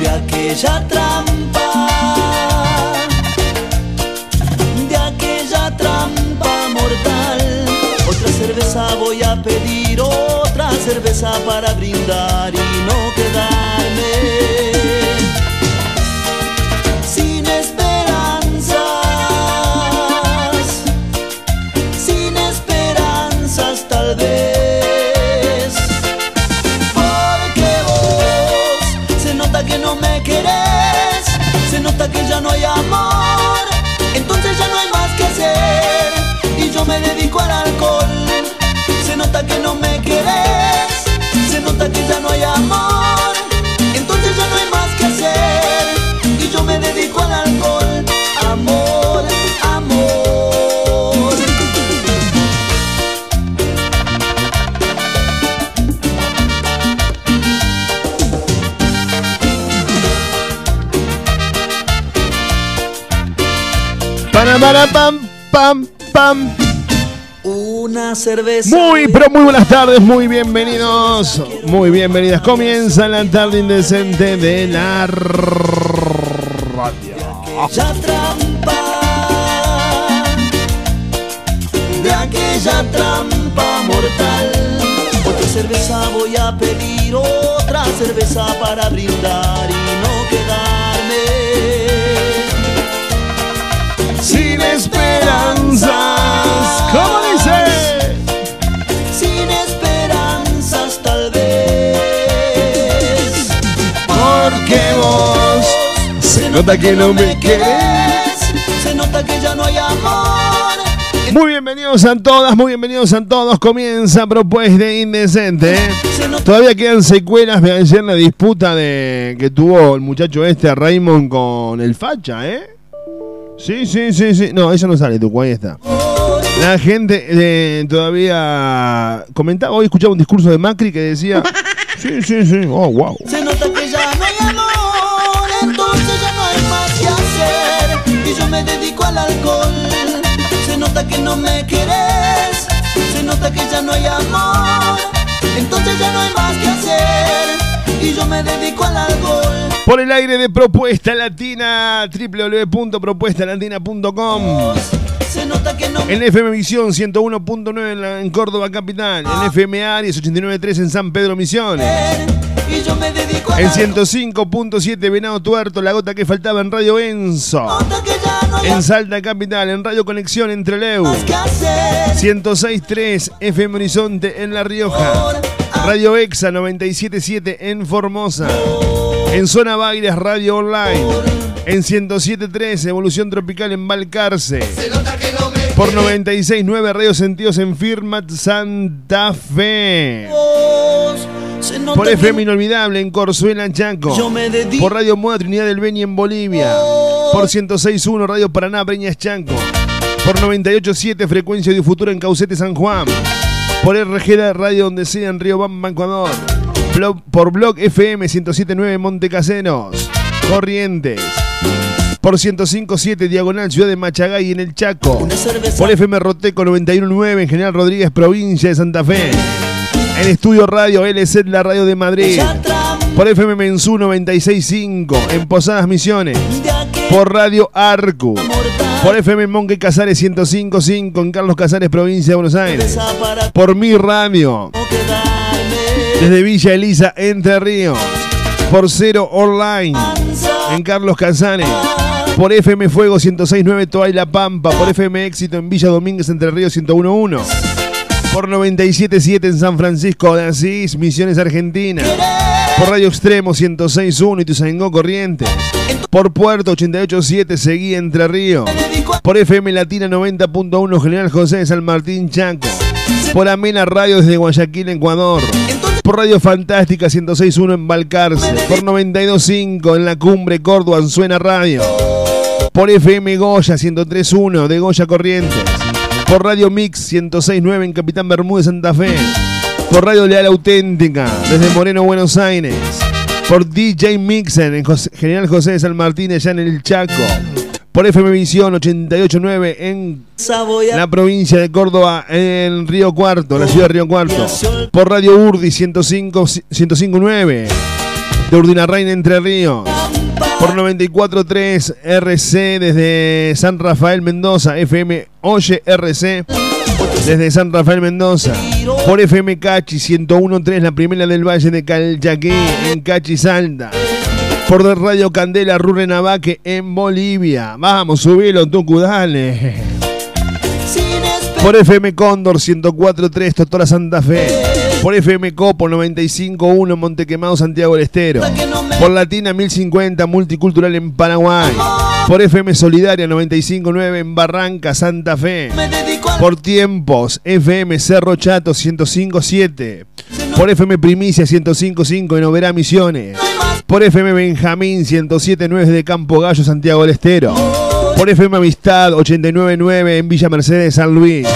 de aquella trampa, de aquella trampa mortal. Otra cerveza voy a pedir, otra cerveza para brindar y no nota que no me querés, se nota que ya no hay amor, entonces ya no hay más que hacer y yo me dedico al alcohol. Amor, amor. Para, para, pam, pam, pam. Una cerveza. Muy, pero muy buenas tardes, muy bienvenidos, muy bienvenidas. Comienza la tarde indecente de la radio. trampa, de aquella trampa mortal. Otra cerveza voy a pedir, otra cerveza para brindar y no quedarme Sin esperanzas, ¿cómo se nota que no me querés. se nota que ya no hay amor. Muy bienvenidos a todas, muy bienvenidos a todos. Comienza Propuesta Indecente. Todavía quedan secuelas de ayer la disputa de que tuvo el muchacho este Raymond con el facha, ¿eh? Sí, sí, sí, sí. No, eso no sale, tu ahí está. La gente eh, todavía comentaba, hoy escuchaba un discurso de Macri que decía, sí, sí, sí, oh, wow. Se hay amor, entonces ya no hay más que hacer. Y yo me dedico al alcohol. Por el aire de Propuesta Latina, www.propuestalatina.com. Se nota que no me En FM Visión 101.9 en, la- en Córdoba Capital, en FM Aries 89.3 en San Pedro Misiones, y yo me dedico al en alcohol. 105.7 Venado Tuerto, la gota que faltaba en Radio Enzo, no en Salta Capital, en Radio Conexión entre Leu, más que hacer. 106.3 FM Horizonte en La Rioja, Radio Exa 97.7 en Formosa, en Zona Baires Radio Online, en 107.3 Evolución Tropical en Balcarce. Por 96.9 Radio Sentidos en Firmat Santa Fe. Por FM Inolvidable en Corzuela, Chaco. Yo me dedico- Por Radio Moda Trinidad del Beni en Bolivia. Por 106.1 Radio Paraná, Breñas, Chanco. Por 98.7 Frecuencia de Futuro en Caucete, San Juan. Por RG Radio Donde Sea en Río Bamba, Ecuador. Blog- por Blog FM 107.9 Monte Caseros. Corrientes. Por 105.7 Diagonal Ciudad de Machagay en el Chaco. Por FM Roteco 91.9 en General Rodríguez, provincia de Santa Fe. En Estudio Radio LZ, la radio de Madrid. Por FM Mensú 96.5 en Posadas Misiones. Por Radio Arcu. Por FM Monque Casares 105.5 en Carlos Casares, provincia de Buenos Aires. Por Mi Radio. Desde Villa Elisa, Entre Ríos. Por Cero Online en Carlos Casares. Por FM Fuego 106.9 Toa y La Pampa. Por FM Éxito en Villa Domínguez, Entre Ríos 101.1. Por 97.7 en San Francisco de Asís, Misiones Argentina. Por Radio Extremo 106.1 y Tuzangó Corrientes. Por Puerto 88.7 Seguí Entre Ríos. Por FM Latina 90.1 General José de San Martín Chaco. Por Amena Radio desde Guayaquil, Ecuador. Por Radio Fantástica 106.1 en Balcarce. Por 92.5 en la Cumbre Córdoba, Suena Radio. Por FM Goya 103.1 de Goya Corrientes. Por Radio Mix 106.9 en Capitán Bermúdez, Santa Fe. Por Radio Leal Auténtica desde Moreno, Buenos Aires. Por DJ Mixen en General José de San Martín, allá en el Chaco. Por FM Visión 88.9 en la provincia de Córdoba, en Río Cuarto, la ciudad de Río Cuarto. Por Radio Urdi 105.9 de Urdinarrain, Entre Ríos. Por 94.3 RC desde San Rafael Mendoza, FM Oye RC desde San Rafael Mendoza. Por FM Cachi 101.3, la primera del Valle de Calchaquí, en Cachi Salta. Por Radio Candela Rurrenabaque en Bolivia. Vamos, subilo, Tucu, dale. Por FM Cóndor 104.3, Totora Santa Fe. Por FM Copo 95.1, Montequemado, Santiago del Estero. Por Latina 1050, Multicultural en Paraguay. Por FM Solidaria 95.9 en Barranca, Santa Fe. Por Tiempos, FM Cerro Chato 105.7. Por FM Primicia 105.5 en Oberá Misiones. Por FM Benjamín 107.9 de Campo Gallo, Santiago del Estero. Por FM Amistad 89.9 en Villa Mercedes, San Luis.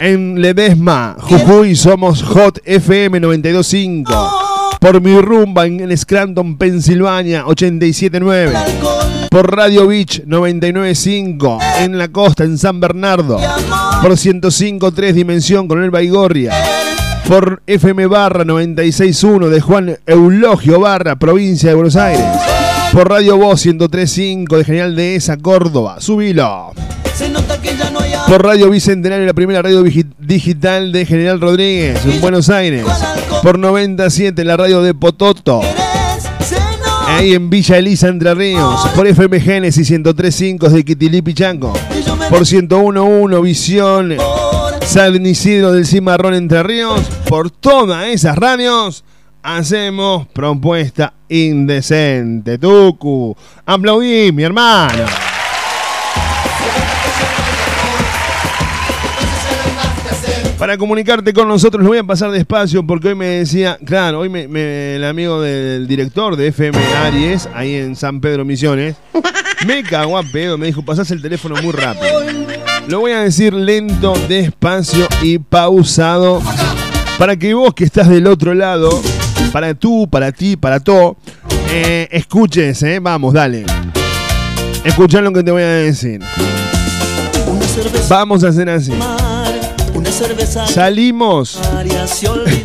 En Ledesma, Jujuy, somos Hot FM 92.5. Por mi rumba en Scranton, Pensilvania 87.9. Por Radio Beach 99.5 en la costa, en San Bernardo. Por 105.3 Dimensión con el Baigorria. Por FM Barra 96.1 de Juan Eulogio Barra, provincia de Buenos Aires. Por Radio Voz 103.5 de General Dehesa, Córdoba. Subilo. Por Radio Bicentenario, la primera radio digital de General Rodríguez, en Buenos Aires. Por 97, la radio de Pototo. Ahí en Villa Elisa, Entre Ríos. Por FM Génesis 103.5 de Quitilí, Chanco. Por 101.1, Visión San Isidro del Cimarrón, Entre Ríos. Por todas esas radios hacemos propuesta indecente. Tucu, aplaudí, mi hermano. Para comunicarte con nosotros, lo voy a pasar despacio porque hoy me decía, claro, hoy me, el amigo del director de FM Aries, ahí en San Pedro Misiones, me cagó a pedo, me dijo, pasás el teléfono muy rápido. Lo voy a decir lento, despacio y pausado para que vos que estás del otro lado, para tú, para ti, para todo, eh, escuches, eh, vamos, dale. Escucha lo que te voy a decir. Vamos a hacer así. Salimos.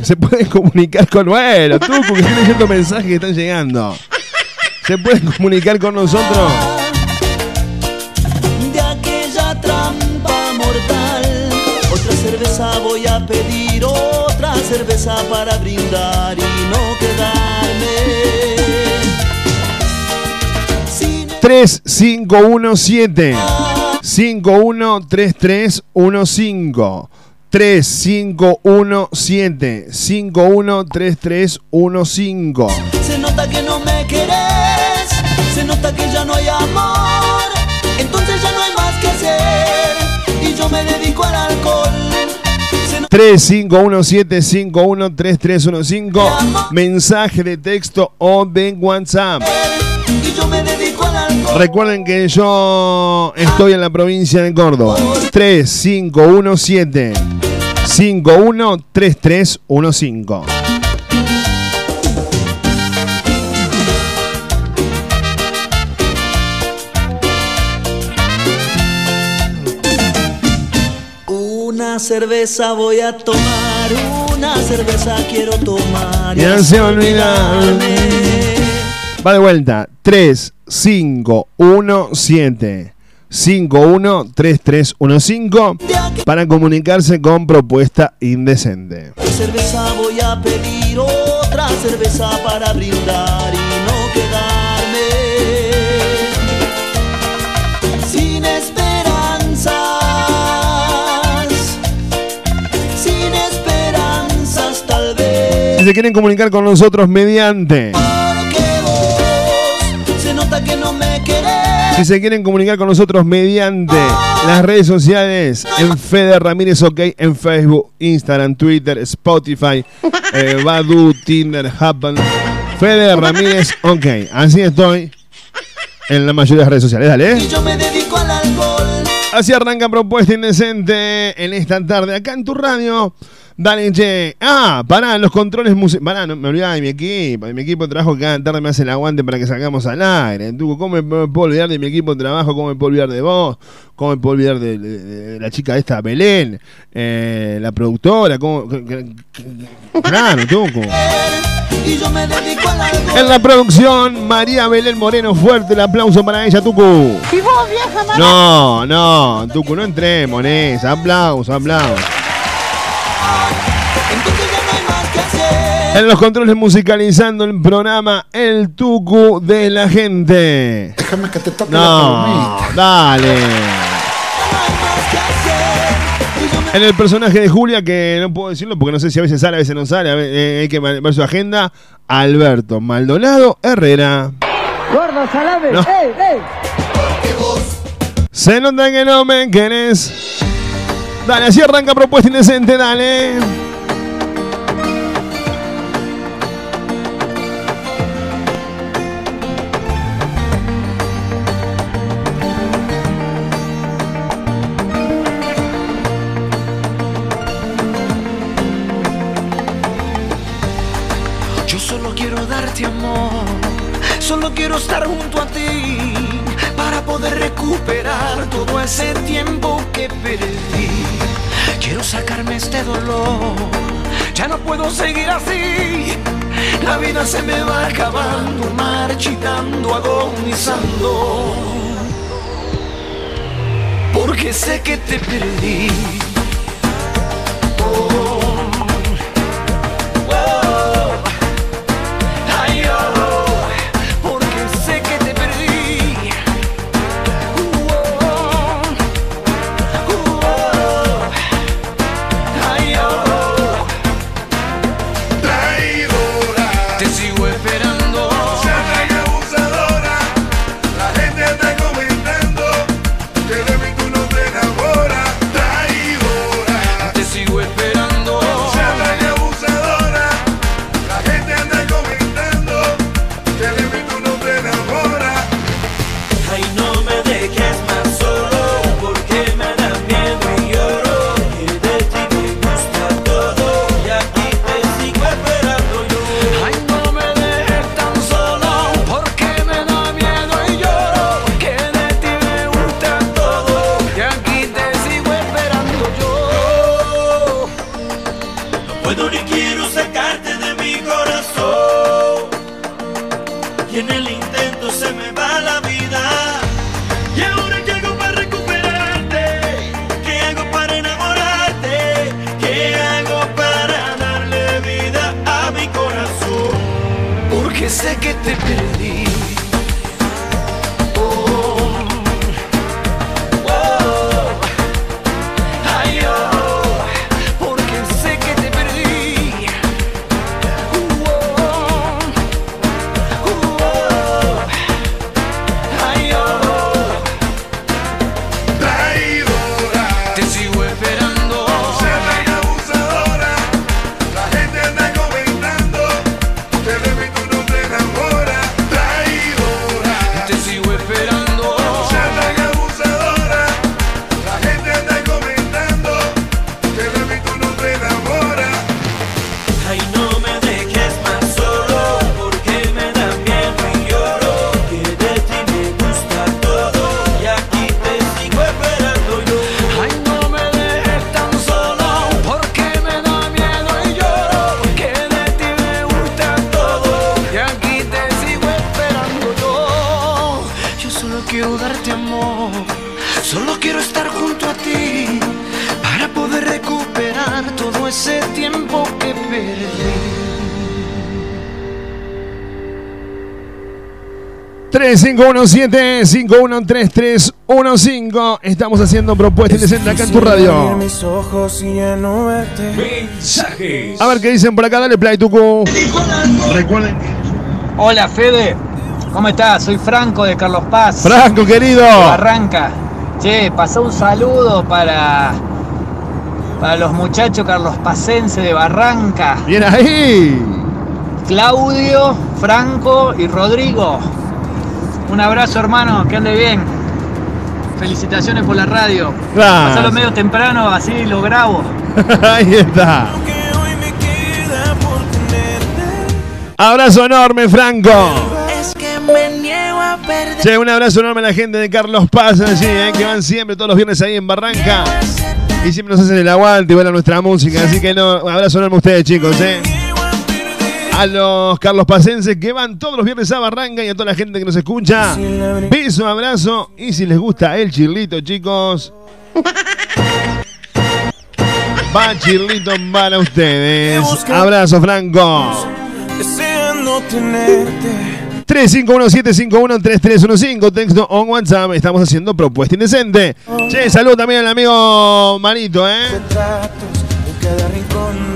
Se pueden comunicar con. Bueno, tú, porque estoy leyendo mensajes que están llegando. Se pueden comunicar con nosotros. De aquella trampa mortal. Otra cerveza voy a pedir, otra cerveza para brindar y no quedarme. 3517 513315 3517 513315 Se nota que no me querés, se nota que ya no hay amor, entonces ya no hay más que hacer y yo me dedico al alcohol. 3517-513315 Mensaje de texto o de WhatsApp y yo me dedico al alcohol. Recuerden que yo estoy en la provincia de Córdoba. 3517 513315. Una cerveza voy a tomar, una cerveza quiero tomar. Ya se olvidarme Va de vuelta. 3, 5, 1, 7. 513315 para comunicarse con propuesta indecente. cerveza voy a pedir otra cerveza para brindar y no quedarme sin esperanzas, sin esperanzas tal vez. Si se quieren comunicar con nosotros mediante Si se quieren comunicar con nosotros mediante las redes sociales, en Fede Ramírez OK, en Facebook, Instagram, Twitter, Spotify, eh, Badu, Tinder, Happen. Fede Ramírez OK. Así estoy en la mayoría de las redes sociales. Dale. Y yo me dedico al alcohol. Así arranca Propuesta Indecente en esta tarde, acá en tu radio. Dale, che. Ah, pará, los controles musicales. Pará, no me olvidaba de mi equipo. De mi equipo de trabajo que cada tarde me hace el aguante para que salgamos al aire. Tú, ¿Cómo me puedo olvidar de mi equipo de trabajo? ¿Cómo me puedo olvidar de vos? ¿Cómo me puedo olvidar de, de- de la chica esta, Belén? Eh, la productora. ¿Cómo? Claro, Tuco. En la producción, María Belén Moreno. Fuerte el aplauso para ella, Tucu. ¿Y vos, vieja? No, no, Tucu, no entremos en esa. Aplauso, aplauso. Entonces ya no hay más que hacer. En los controles musicalizando el programa El Tucu de la gente. Déjame que te toque la No, palomita. dale. En el personaje de Julia, que no puedo decirlo porque no sé si a veces sale, a veces no sale, eh, hay que ver su agenda. Alberto Maldonado Herrera. Gordo, salame. No. ¡Ey, ey! Se nota que no me querés. Dale, así arranca propuesta indecente, dale. Yo solo quiero darte amor, solo quiero estar junto a ti poder recuperar todo ese tiempo que perdí. Quiero sacarme este dolor, ya no puedo seguir así. La vida se me va acabando, marchitando, agonizando. Porque sé que te perdí. Oh. 3517-513315. Estamos haciendo propuestas indecentes acá en tu radio. mis ojos y ya no verte. Mensajes. A ver qué dicen por acá. Dale play, Tucu. Recuerden Hola Fede, ¿cómo estás? Soy Franco de Carlos Paz. Franco, querido. Barranca. Che, pasó un saludo para para los muchachos carlospacenses de Barranca. Bien ahí. Claudio, Franco y Rodrigo. Un abrazo hermano, que ande bien. Felicitaciones por la radio. Gracias. Pasalo medio temprano, así lo grabo. Ahí está. Que hoy me queda por tenerte. Abrazo enorme, Franco. Es que me niego a perder. Che, un abrazo enorme a la gente de Carlos Paz, allí, eh, que van siempre todos los viernes ahí en Barranca. Y siempre nos hacen el aguante y bailan nuestra música. Así que no, un abrazo enorme a ustedes, chicos. Eh. A los Carlos Pacenses que van todos los viernes a Barranca y a toda la gente que nos escucha. Beso, abrazo. Y si les gusta el chirlito, chicos. Va chirlito para ustedes. Abrazo, Franco. Deseando tenerte. 351-751-3315, texto o WhatsApp. Estamos haciendo propuesta indecente. Che, salud también al amigo Marito, ¿eh?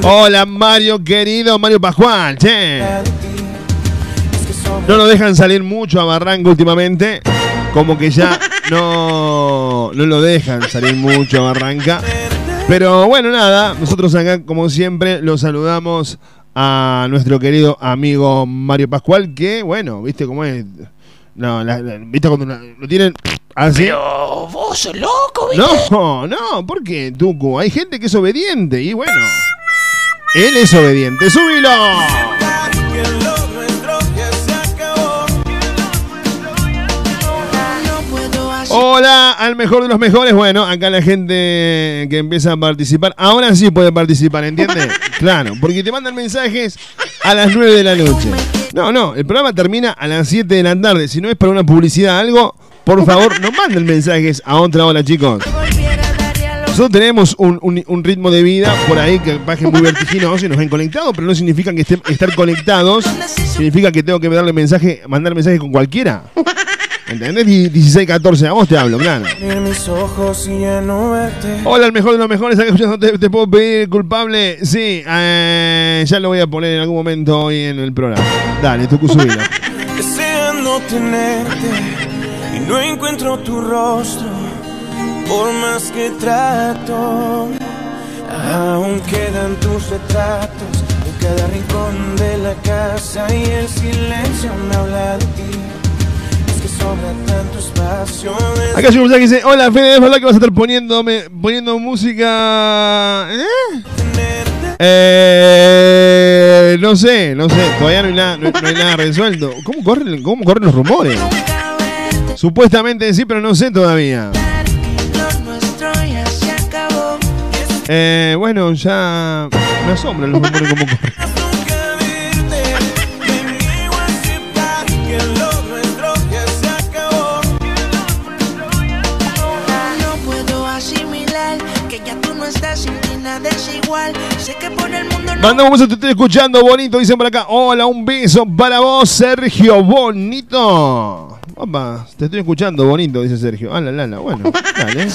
Hola, Mario, querido Mario Pascual, che. No nos dejan salir mucho a Barranca últimamente. Como que ya no, no lo dejan salir mucho a Barranca. Pero bueno, nada, nosotros acá, como siempre, los saludamos a nuestro querido amigo Mario Pascual, que, bueno, viste cómo es. No, la- la- viste cuando la- lo tienen así. Pero vos sos loco, No, no, ¿por qué, Tucu? Hay gente que es obediente y bueno. Él es obediente. ¡Súbilo! Hola, al mejor de los mejores. Bueno, acá la gente que empieza a participar, ahora sí puede participar, ¿entiendes? claro, porque te mandan mensajes a las 9 de la noche. No, no, el programa termina a las 7 de la tarde. Si no es para una publicidad algo, por favor, no manden mensajes a otra hora, chicos. Nosotros tenemos un, un- un ritmo de vida por ahí que baje muy vertiginoso y nos ven conectados, pero no significa que estén- estar conectados significa que tengo que darle mensaje, mandar mensaje con cualquiera. ¿Entendés? Die- 16, 14, a vos te hablo, claro. Hola, el mejor de los mejores, acá escuchando, ¿te, te puedo pedir culpable? Sí, eh, ya lo voy a poner en algún momento hoy en el programa. Dale, tu subilo. Deseando tenerte y no encuentro tu rostro por más que trato. Aún quedan tus retratos en cada rincón de la casa y el silencio me habla de ti. Es que sobra tanto espacio. Acá mensaje que dice, hola Fede, ¿es verdad que vas a estar poniéndome, poniendo música? ¿Eh? Eh, no sé, no sé, todavía no hay nada, no, no hay nada resuelto. ¿Cómo corren, ¿Cómo corren los rumores? Supuestamente sí, pero no sé todavía. Eh, bueno, ya me asombran los rumores como Mandamos un beso, te estoy escuchando, bonito, dicen por acá. Hola, un beso para vos, Sergio, bonito. Opa, te estoy escuchando, bonito, dice Sergio. Ah, la, la, la, bueno, dale.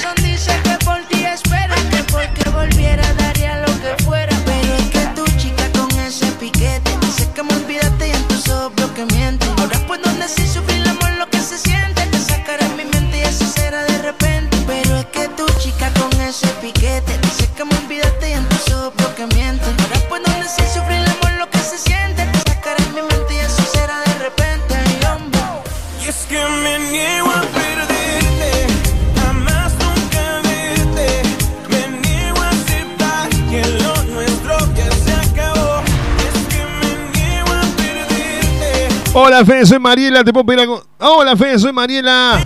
Hola, Fede, soy Mariela, te puedo pedir algo. Hola, Fede, soy Mariela.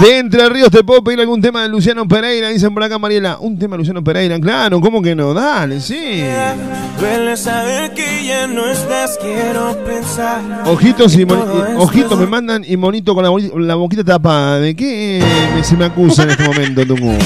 De Entre Ríos te puedo pedir algún tema de Luciano Pereira, dicen por acá Mariela. Un tema de Luciano Pereira, claro, ¿cómo que no? Dale, sí. Duele saber que ya no estás, quiero pensar. Ojitos y ojitos me mandan y monito con la, boquita tapada. ¿De qué me- se me acusa en este momento, Tungu?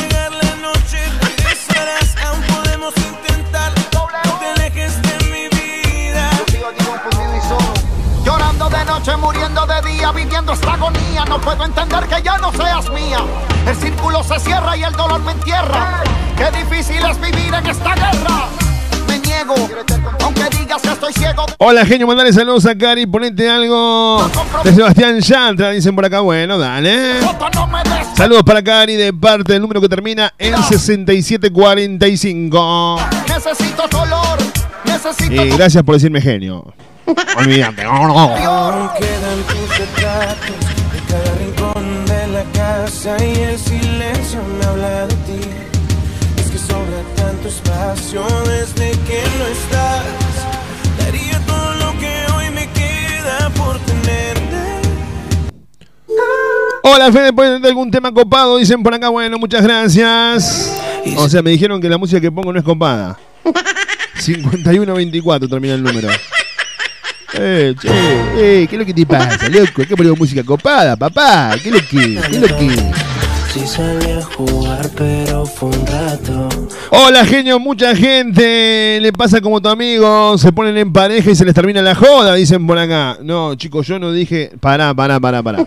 Viviendo esta agonía. No puedo entender que ya no seas mía. El círculo se cierra y el dolor me entierra. Qué difícil es vivir en esta guerra. Me niego, aunque digas que estoy ciego. Hola, genio, mandale saludos a Cari, ponete algo de Sebastián Yantra, dicen por acá. Bueno, dale. Saludos para Cari de parte del número que termina en 6745. Necesito dolor, necesito Y gracias por decirme genio. Olvídate. Quedan tus retratos de cada rincón de la casa y el silencio me habla de ti. Es que sobra tanto espacio desde que no estás. Daría todo lo que hoy me queda por tenerte. Hola, Fede, ¿puedes tener algún tema copado? Dicen por acá, bueno, muchas gracias. O sea, me dijeron que la música que pongo no es copada. 5124 termina el número. Eh, che, eh, ¿qué es lo que te pasa, loco? ¿Qué ponemos música copada, papá? ¿Qué es lo que? ¿Qué es lo que? Sí salí a jugar, pero fue un rato. Hola, genio, mucha gente le pasa como tu amigo, se ponen en pareja y se les termina la joda, dicen por acá. No, chicos, yo no dije, pará, pará, pará, pará.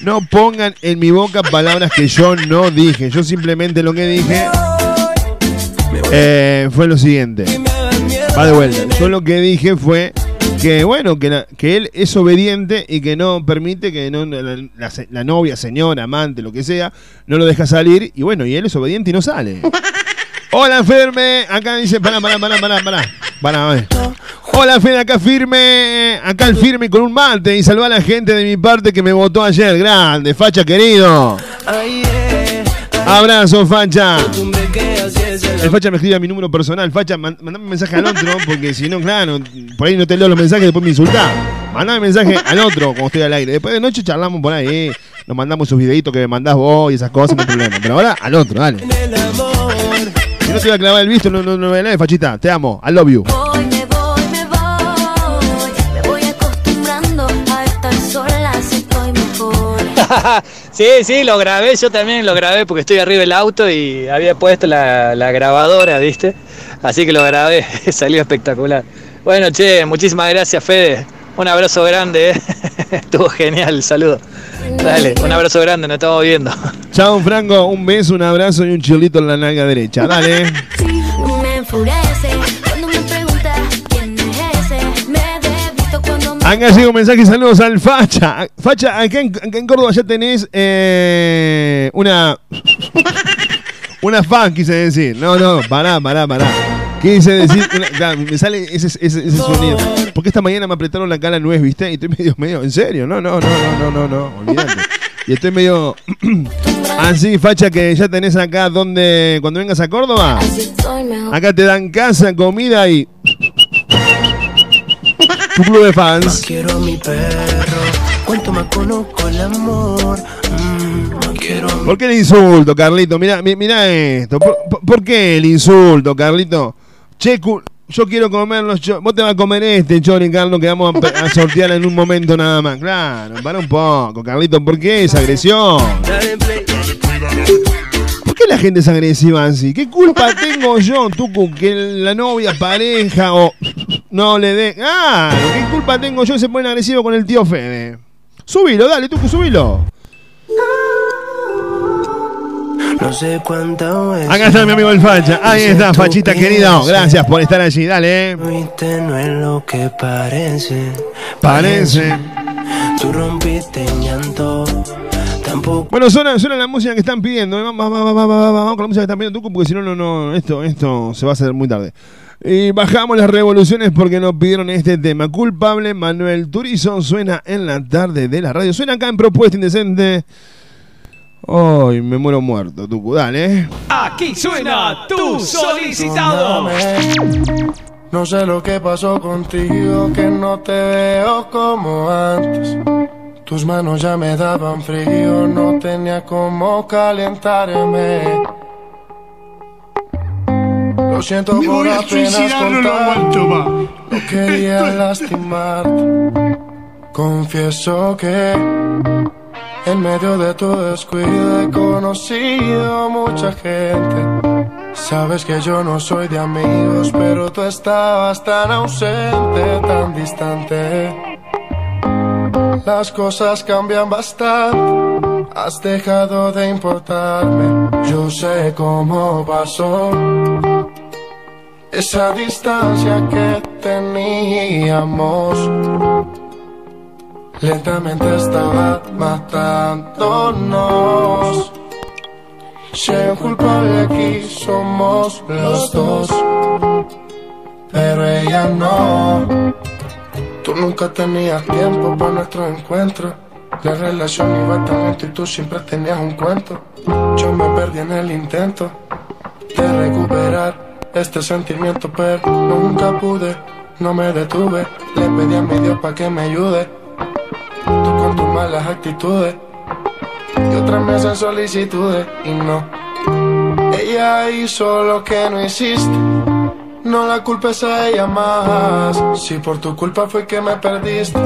No pongan en mi boca palabras que yo no dije. Yo simplemente lo que dije eh, fue lo siguiente. Va de vuelta. Yo lo que dije fue que, bueno, que, la- que él es obediente y que no permite que no, la, la se- la novia, señora, amante, lo que sea, no lo deja salir. Y bueno, y él es obediente y no sale. Hola, Ferme. Acá dice, pará, pará, pará, pará, pará. Pará, a ver. Hola, Fede, acá firme. Acá el firme con un mate. Y saluda a la gente de mi parte que me votó ayer. Grande, facha querido. Abrazo, facha. El facha me escribe a mi número personal. Facha, man- mandame un mensaje al otro, porque si no, claro, por ahí no te leo los mensajes, después me insultás. Mandame mensaje al otro cuando estoy al aire. Después de noche charlamos por ahí. Nos mandamos sus videitos que me mandás vos y esas cosas, no hay problema. Pero ahora al otro, dale. Si no te voy a clavar el visto, no, no, no lees, fachita. Te amo. I love you. sí, sí, lo grabé, yo también lo grabé porque estoy arriba del auto y había puesto la, la grabadora, ¿viste? Así que lo grabé, salió espectacular. Bueno, che, muchísimas gracias, Fede. Un abrazo grande, ¿eh? Estuvo genial saludo. Dale, un abrazo grande, nos estamos viendo. Chao, Franco. Un beso, un abrazo y un chilito en la nalga derecha. Dale. Me enfurece Acá llega un mensaje y saludos al Facha. Facha, acá en, acá en Córdoba ya tenés eh, una. Una fan, quise decir. No, no, pará, pará, pará. Quise decir. una- me sale ese, ese, ese sonido. Porque esta mañana me apretaron la cara nuez, ¿viste? Y estoy medio, medio. ¿En serio? No, no, no, no, no, no, no. Olvídate. Y estoy medio. Así, Facha, que ya tenés acá donde. Cuando vengas a Córdoba. Acá te dan casa, comida y. Club de fans. Quiero a mi perro, cuanto más conozco el amor. Mm, no quiero a mi ¿Por qué el insulto, Carlito? Mira, mira esto. ¿Por, qué el insulto, Carlito? Che, yo quiero comer los cho- Vos te vas a comer este chori, Carlos, que vamos a, sortear en un momento nada más. Claro, para un poco, Carlito. ¿Por qué esa agresión? ¿Por qué la gente es agresiva así? ¿Qué culpa tengo yo, Tucu, que la novia, pareja o no le dé... Ah, ¿qué culpa tengo yo se pone agresivo con el tío Fede? Subilo, dale, Tucu, subilo. No sé cuántas veces. Acá está mi amigo el Facha. Ahí está, Fachita querido. Gracias por estar allí, dale. No es lo que parece. Parece. Tú rompiste llanto. Tampoco. Bueno, suena, suena la música que están pidiendo. ¿eh? Vamos, vamos, vamos, vamos, vamos, vamos con la música que están pidiendo Tucu, porque si no, no, no, esto, esto se va a hacer muy tarde. Y bajamos las revoluciones porque nos pidieron este tema. Culpable, Manuel Turizo suena en la tarde de la radio. Suena acá en Propuesta Indecente. Ay, me muero muerto, Tucu, dale. eh. Aquí suena tu solicitado. No sé lo que pasó contigo, que no te veo como antes. Tus manos ya me daban frío, no tenía cómo calentarme. Lo siento Me por voy a apenas suicidar, no lo contar. No quería lastimarte. Confieso que en medio de tu descuido he conocido mucha gente. Sabes que yo no soy de amigos, pero tú estabas tan ausente, tan distante. Las cosas cambian bastante. Has dejado de importarme. Yo sé cómo pasó. Esa distancia que teníamos lentamente estaba matándonos. Si culpable aquí somos los dos, pero ella no. Tú nunca tenías tiempo para nuestro encuentro. La relación iba tan lento y tú siempre tenías un cuento. Yo me perdí en el intento de recuperar este sentimiento, pero nunca pude, no me detuve. Le pedí a mi Dios para que me ayude. Tú con tus malas actitudes y otras me hacen solicitudes y no. Ella hizo lo que no hiciste. No la culpes a ella más. Si por tu culpa fue que me perdiste,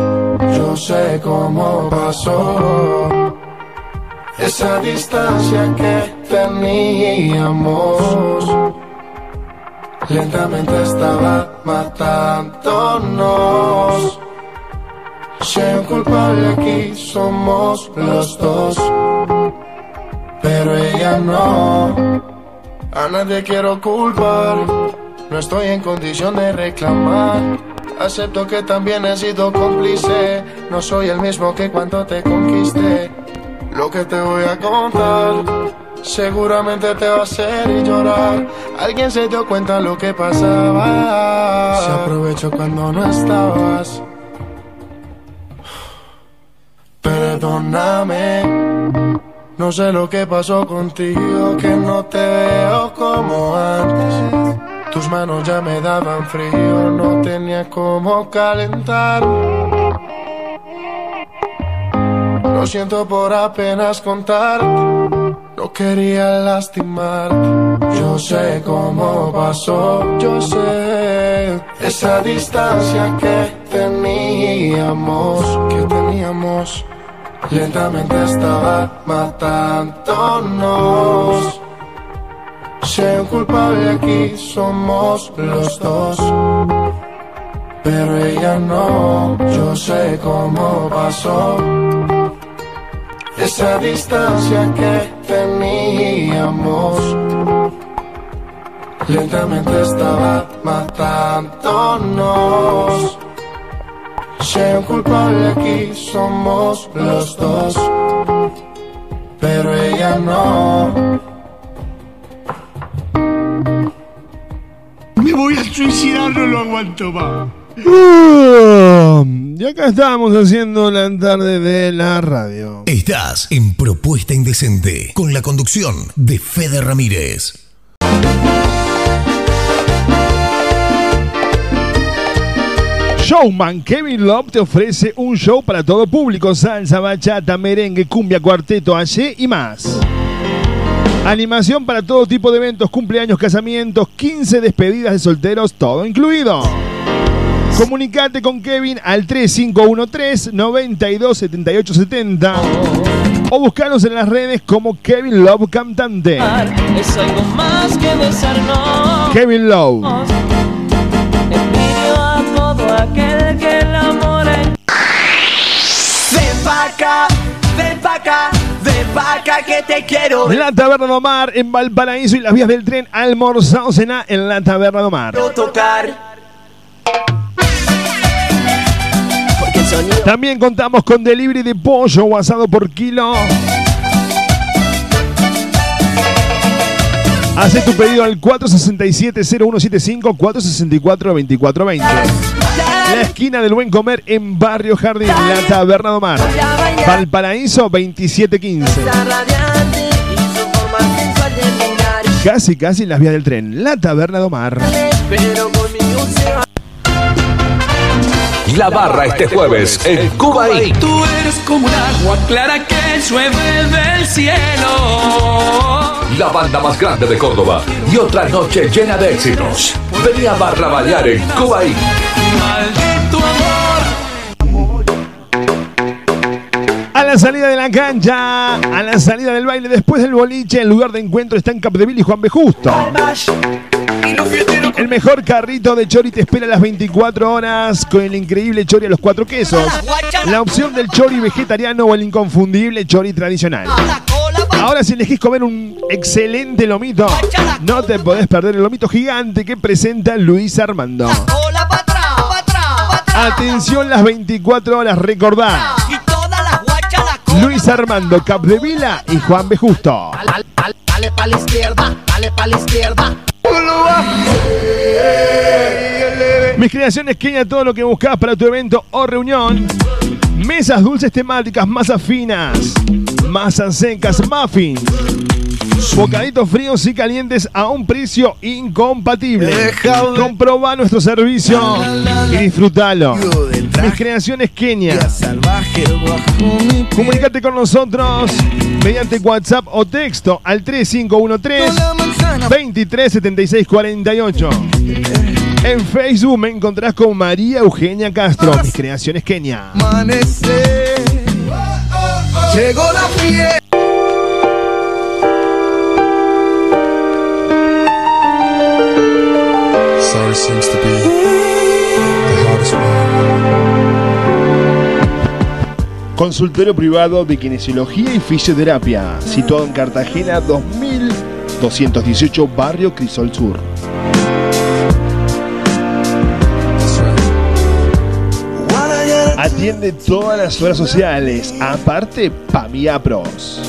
yo sé cómo pasó. Esa distancia que teníamos lentamente estaba matándonos. Si hay un culpable aquí somos los dos, pero ella no. A nadie quiero culpar, no estoy en condición de reclamar. Acepto que también he sido cómplice, no soy el mismo que cuando te conquisté. Lo que te voy a contar seguramente te va a hacer llorar. Alguien se dio cuenta lo que pasaba. Se aprovechó cuando no estabas. Perdóname, no sé lo que pasó contigo, que no te veo como antes. Tus manos ya me daban frío, no tenía cómo calentarme. Lo siento por apenas contarte, no quería lastimarte. Yo sé cómo pasó, yo sé esa distancia que teníamos, que teníamos. Lentamente estaba matándonos. Hay un culpable aquí somos los dos. Pero ella no, yo sé cómo pasó. Esa distancia que teníamos lentamente estaba matándonos. Hay un culpable aquí somos los dos, pero ella no. Me voy a suicidar, no lo aguanto más. Y acá estamos haciendo la tarde de la radio. Estás en Propuesta Indecente con la conducción de Fede Ramírez. Showman Kevin Love te ofrece un show para todo público: salsa, bachata, merengue, cumbia, cuarteto, allí y más. Animación para todo tipo de eventos, cumpleaños, casamientos, 15 despedidas de solteros, todo incluido. Comunicate con Kevin al 3513 927870 o buscanos en las redes como Kevin Love Cantante. Es algo más que besarnos. Kevin Love. Envidio a todo aquel que el amor Ven pa' acá, ven pa' acá, que te quiero ver. La Taberna de Omar en Valparaíso y las vías del tren almorzado cena en la Taberna de Omar. tocar. También contamos con delivery de pollo o asado por kilo. Hace tu pedido al 467-0175 464-2420. La esquina del buen comer en Barrio Jardín, la Taberna de Omar. Valparaíso 2715. Está radiante y su forma sensual de mirar. Casi, casi en las vías del tren, la Taberna se va. La barra este jueves en Cuba. Tú eres como un agua clara que llueve del cielo. La banda más grande de Córdoba y otra noche llena de éxitos. Vení a Barra Balear en Cuba. A la salida de la cancha, a la salida del baile, después del boliche, el lugar de encuentro está en Capdeville y Juan B. Justo. El mejor carrito de chori te espera las 24 horas con el increíble chori a los cuatro quesos. La opción del chori vegetariano o el inconfundible chori tradicional. Ahora si elegís comer un excelente lomito, no te podés perder el lomito gigante que presenta Luis Armando. Atención las 24 horas, recordá. Luis Armando Capdevila y Juan B. Justo. Dale, dale pa' la izquierda, dale pa' la izquierda. Mis creaciones Kenia, todo lo que buscas para tu evento o reunión. Mesas dulces temáticas, masas finas, masas secas, muffins. Bocaditos fríos y calientes a un precio incompatible. Comproba nuestro servicio y disfrútalo. Mis creaciones Kenia. Comunicate con nosotros mediante WhatsApp o texto al 3513 237648. En Facebook me encontrás con María Eugenia Castro, mis creaciones Kenia. Amanecer. Llegó la fiesta. Sorry seems to be the hardest one. Consultorio privado de kinesiología y fisioterapia, situado en Cartagena 2218, barrio Crisol Sur. Atiende todas las horas sociales, aparte Pamiapros.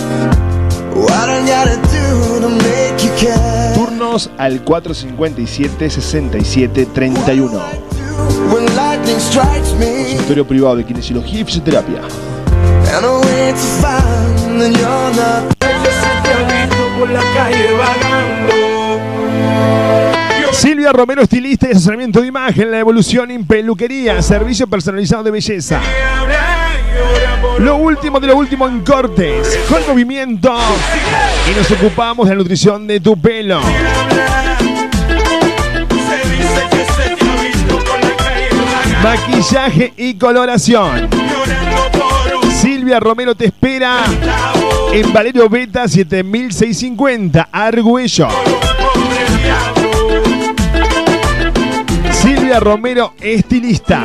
Turnos al 457-6731. When lightning strikes me, Consultorio privado de kinesiología y fisioterapia. por la calle vagando. Silvia Romero, estilista y asesoramiento de imagen, la evolución en peluquería, servicio personalizado de belleza. Lo último de lo último en cortes, con movimiento. Y nos ocupamos de la nutrición de tu pelo. Maquillaje y coloración. Silvia Romero te espera en Valerio Beta 7650, Argüello. Romero, estilista.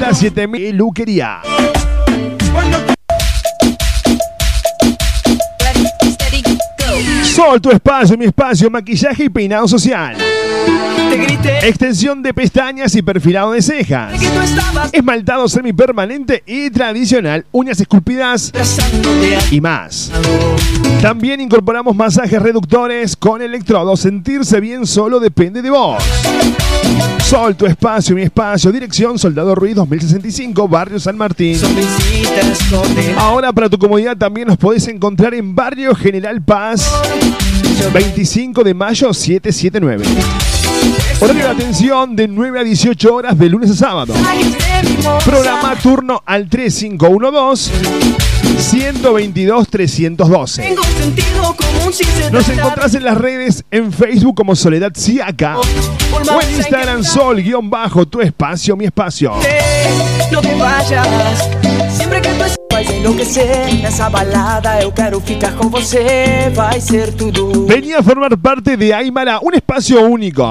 La 7000 peluquería. Sol, tu espacio, mi espacio, maquillaje y peinado social. Extensión de pestañas y perfilado de cejas. Esmaltado semipermanente y tradicional, uñas esculpidas y más. También incorporamos masajes reductores con electrodos. Sentirse bien solo depende de vos. Sol, tu espacio, mi espacio. Dirección Soldado Ruiz 2065, Barrio San Martín. Ahora para tu comodidad también nos podés encontrar en Barrio General Paz 25 de mayo 779. Horario de atención de 9 a 18 horas de lunes a sábado. Programa turno al 3512 122 312. Tengo sentido común sin ser Nos encontrás en las redes en Facebook como Soledad Siaca o en Instagram Sol guion bajo tu espacio mi espacio. No te vayas Sempre que tu vai enlouquecer Nessa balada eu quero ficar com você Vai ser tudo Venía a formar parte de Aymara, un espacio único.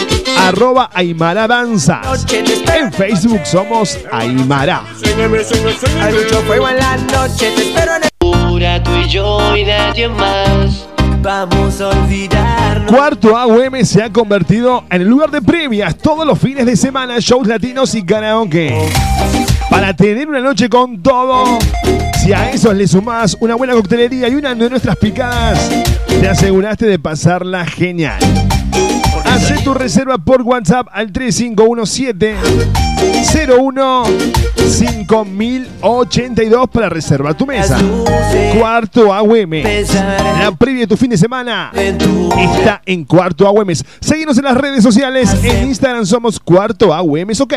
arroba Aymara Danzas. En Facebook somos Aymara. Hay mucho fuego en la noche Te espero en el Pura tú y yo y nadie más. Vamos a olvidarnos Cuarto AUM se ha convertido en el lugar de previas todos los fines de semana, shows latinos y karaoke. Para tener una noche con todo. Si a eso le sumás una buena coctelería y una de nuestras picadas, te aseguraste de pasarla genial. Tu reserva por WhatsApp al 3517 01 5082 para reservar tu mesa. Cuarto AWM. La previa de tu fin de semana está en Cuarto AWM. Seguimos en las redes sociales. En Instagram somos Cuarto AWM. Ok.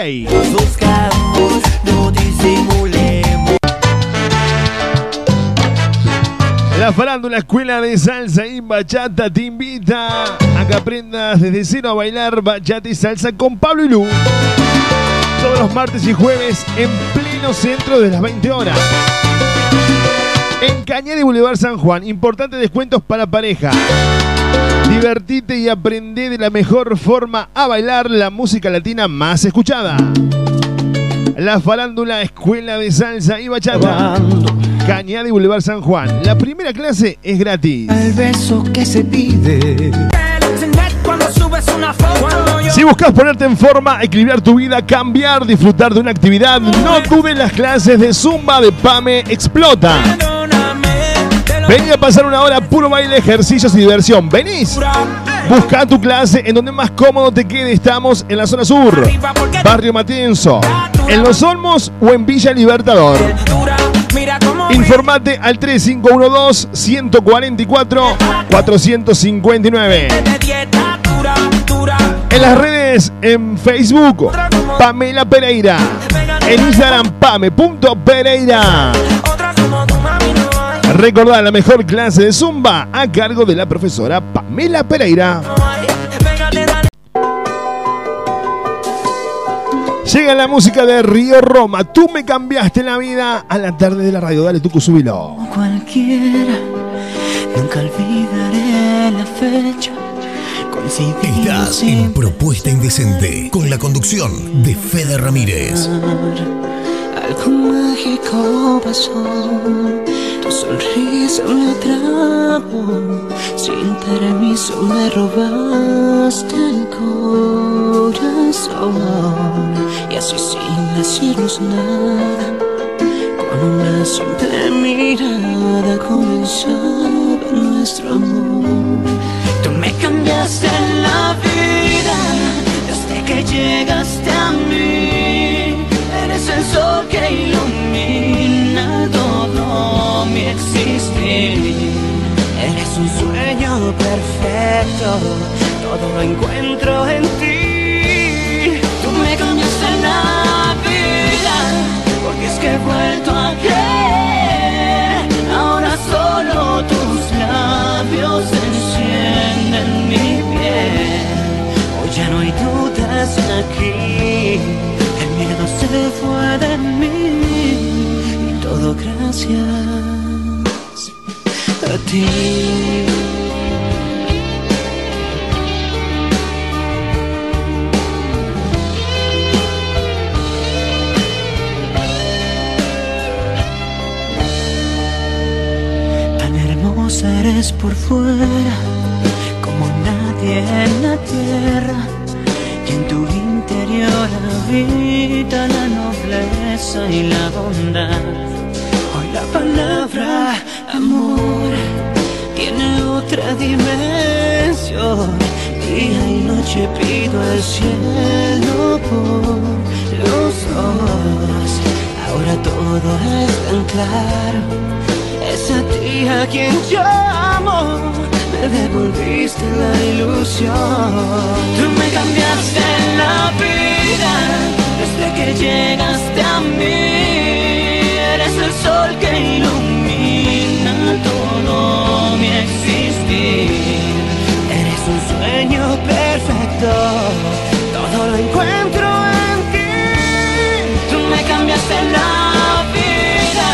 La farándula Escuela de Salsa y Bachata te invita a que aprendas desde cero a bailar bachata y salsa con Pablo y Lu. Todos los martes y jueves en pleno centro de las 20 horas. En Cañada y Boulevard San Juan, importantes descuentos para pareja. Divertite y aprende de la mejor forma a bailar la música latina más escuchada. La farándula Escuela de Salsa y Bachata. Cañada y Boulevard San Juan. La primera clase es gratis. El beso que se pide. Si buscas ponerte en forma, equilibrar tu vida, cambiar, disfrutar de una actividad, no dudes las clases de Zumba de Pame Explota. Vení a pasar una hora puro baile, ejercicios y diversión. ¿Venís? Busca tu clase en donde más cómodo te quede. Estamos en la zona sur, Barrio Matienzo, en Los Olmos o en Villa Libertador. Informate al 3512-144-459. En las redes, en Facebook, Pamela Pereira. En Instagram, pame.pereira. Recordá la mejor clase de Zumba a cargo de la profesora Pamela Pereira. Llega la música de Río Roma. Tú me cambiaste la vida a la tarde de la radio. Dale, tú subilo. Cualquiera, nunca olvidaré la fecha. Estás en Propuesta Indecente con la conducción de Fede Ramírez. Algo mágico pasó, sonrisa me atrapó, sin permiso me robaste el corazón y así sin decirnos nada, con una simple mirada comenzaba nuestro amor. Tú me cambiaste la vida desde que llegaste a mí. Eres el sol que ilumina mi existir. Eres un sueño perfecto, todo lo encuentro en ti. Tú me cambiaste la vida, porque es que he vuelto a creer. Ahora solo tus labios encienden mi piel. Hoy ya no hay dudas aquí. El miedo se fue de mí gracias a ti. Tan hermosa eres por fuera como nadie en la tierra y en tu interior habita la nobleza y la bondad. Palabra amor tiene otra dimensión. Día y noche pido al cielo por los ojos. Ahora todo es tan claro. Es a ti a quien llamo. Me devolviste la ilusión. Tú me cambiaste la vida desde que llegaste a mí. El sol que ilumina todo mi existir. Eres un sueño perfecto. Todo lo encuentro en ti. Tú me cambiaste la vida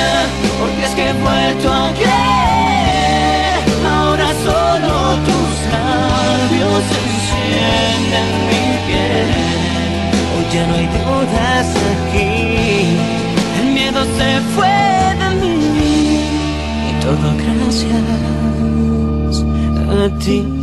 porque es que he vuelto a creer. Ahora solo tus labios encienden mi piel. Hoy ya no hay dudas aquí. El miedo se fue todo gracias a ti.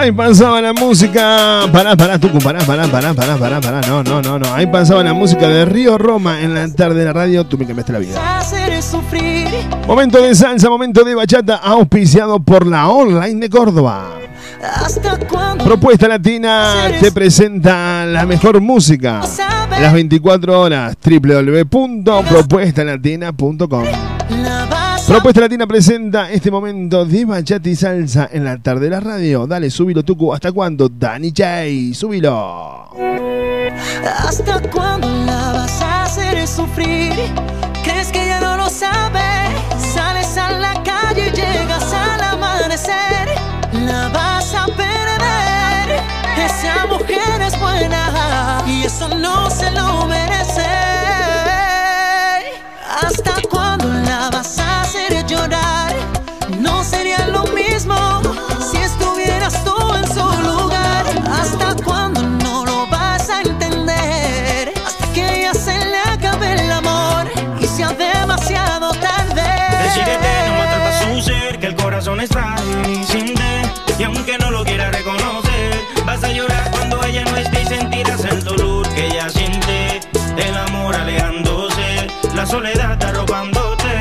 Ahí pasaba la música. Pará, pará, tú, pará, pará, pará, pará, pará, pará. No, no, no, no. Ahí pasaba la música de Río Roma en la tarde de la radio. Tú me cambiaste la vida. Sufrir. Momento de salsa, momento de bachata, auspiciado por la online de Córdoba. Propuesta Latina te presenta la mejor música. Las 24 horas. www.propuestalatina.com. Propuesta Latina presenta este momento de bachata y salsa en la tarde de la radio. Dale, súbilo, Tucu. ¿Hasta cuándo? Dani J. Súbilo. ¿Hasta cuándo la vas a hacer sufrir? ¿Crees que ya no lo sabes? Sales a la calle y llegas al amanecer. La vas a perder. Esa mujer es buena y eso no se lo merece. ¿Hasta soledad arrobándote.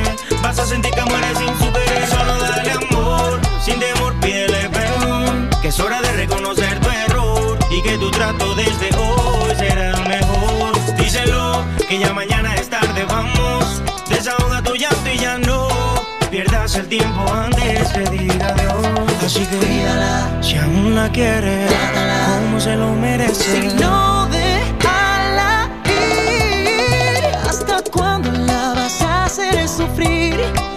Vas a sentir que mueres sin su querer. Solo dale amor, sin temor pídele perdón. Que es hora de reconocer tu error y que tu trato desde hoy será el mejor. Díselo, que ya mañana es tarde, vamos. Desahoga tu llanto y ya no pierdas el tiempo antes que diga adiós. Así que cuídala, si aún la quieres, como se lo merece. Si no hacer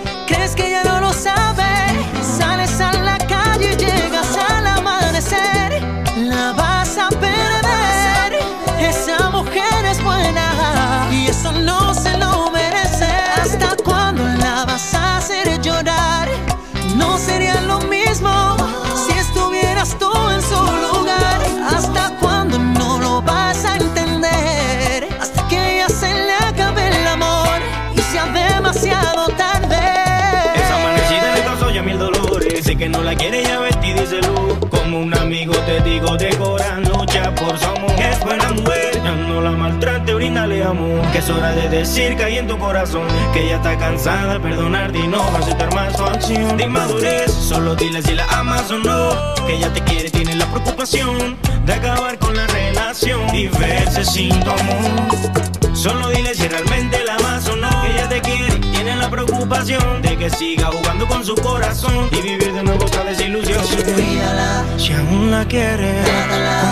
amor. Que es hora de decir que hay en tu corazón. Que ella está cansada de perdonarte y no va a aceptar más su acción. De inmadurez, solo dile si la amas o no. Que ella te quiere, tiene la preocupación de acabar con la relación y verse sin tu amor. Solo dile si realmente la amas o no. Que ella te quiere, tiene la preocupación de que siga jugando con su corazón y vivir de nuevo otra desilusión. Cuídala, Si aún la quieres,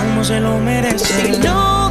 como se lo merece. si no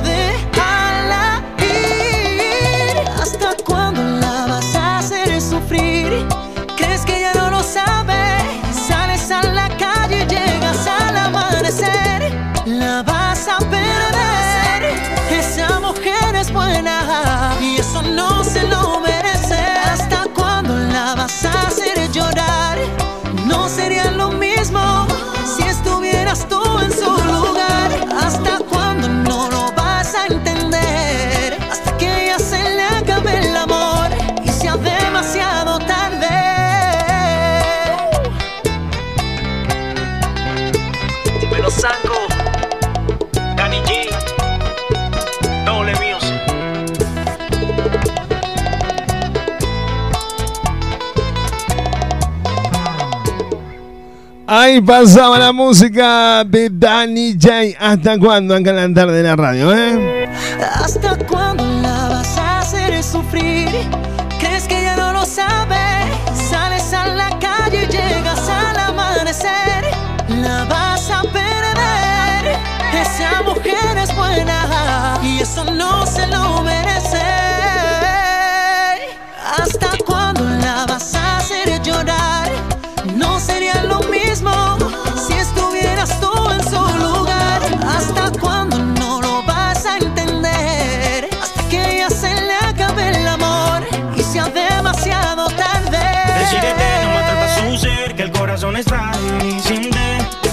Ahí pasaba la música de Danny J. ¿Hasta cuándo? En la tarde de la radio, ¿eh? ¿Hasta cuándo la vas a hacer sufrir? ¿Crees que ya no lo sabes? Sales a la corazón es frágil y siente.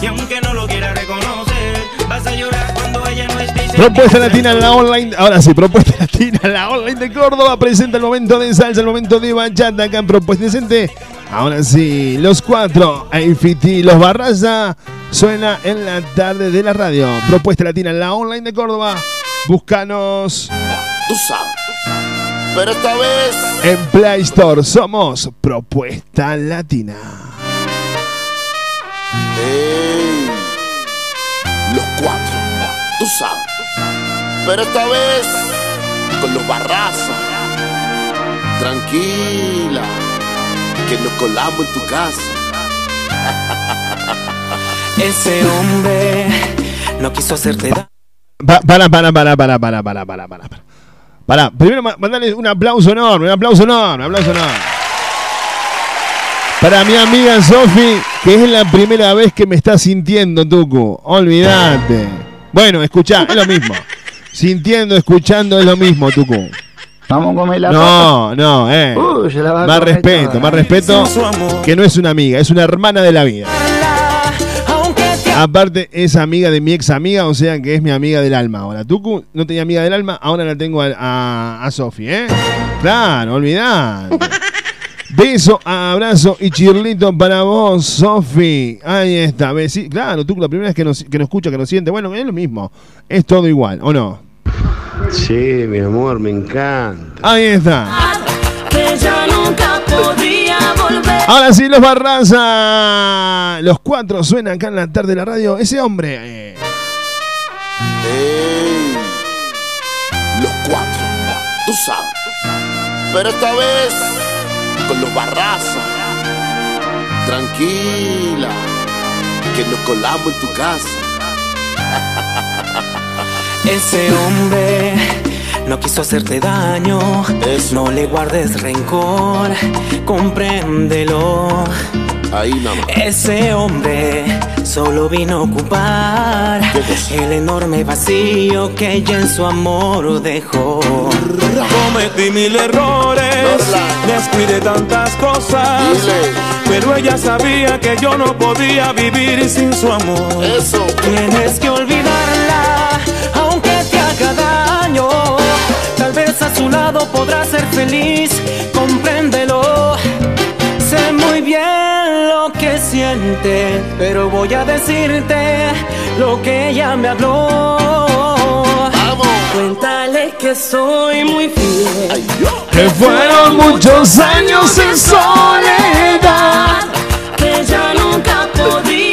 Y aunque no lo quiera reconocer, vas a llorar cuando ella no esté. Propuesta Latina en la online. Ahora sí, Propuesta Latina en la online de Córdoba. Presenta el momento de salsa, el momento de bachata acá en Propuesta Decente. Ahora sí, los cuatro, AFT, los Barraza, suena en la tarde de la radio. Propuesta Latina en la online de Córdoba. Búscanos Tú sabes. Pero esta vez. en Play Store. Somos Propuesta Latina. ¡Ey! Los cuatro. Tú sabes. Pero esta vez. Con los barrazos. Tranquila. Que nos colamos en tu casa. Ese hombre no quiso hacerte daño. Pa- Para, para, para, para, para, para, para, para. para. Primero ma- mandale un aplauso enorme, un aplauso enorme, un aplauso enorme. Para mi amiga Sofi, que es la primera vez que me está sintiendo, Tucu. Olvídate. Bueno, escuchá, es lo mismo. Sintiendo, escuchando es lo mismo, Tucu. Vamos a comer la No, no, eh. Uy, se la va a más comer respeto, toda. más respeto. Que no es una amiga, es una hermana de la vida. Aparte, es amiga de mi ex amiga, o sea que es mi amiga del alma. Ahora, Tucu no tenía amiga del alma, ahora la tengo a, a, a Sofi, ¿eh? Claro, olvidate. Beso, abrazo y chirlito para vos, Sofi. Ahí está, besi- Claro, Tucu, la primera vez que nos, que nos escucha, que nos siente. Bueno, es lo mismo. Es todo igual, ¿o no? Sí, mi amor, me encanta. Ahí está. Que ya nunca podría volver. Ahora sí, los Barraza. Los cuatro suenan acá en la tarde de la radio. Ese hombre. eh, ¡Ey! Los cuatro. Tú sabes. Pero esta vez. Con los barrazos. Tranquila. Que nos colamos en tu casa. Ese hombre no quiso hacerte daño. No le guardes rencor, compréndelo. Ahí nada más. Ese hombre solo vino a ocupar el enorme vacío que ella en su amor dejó. Cometí mil errores, descuidé tantas cosas, pero ella sabía que yo no podía vivir sin su amor. Eso. Tienes que olvidarla, aunque te haga daño. Tal vez a su lado podrás ser feliz, compréndelo. Lo que siente, pero voy a decirte lo que ella me habló. Cuéntale que soy muy fiel. Que fueron muchos años en soledad. Que ya nunca podría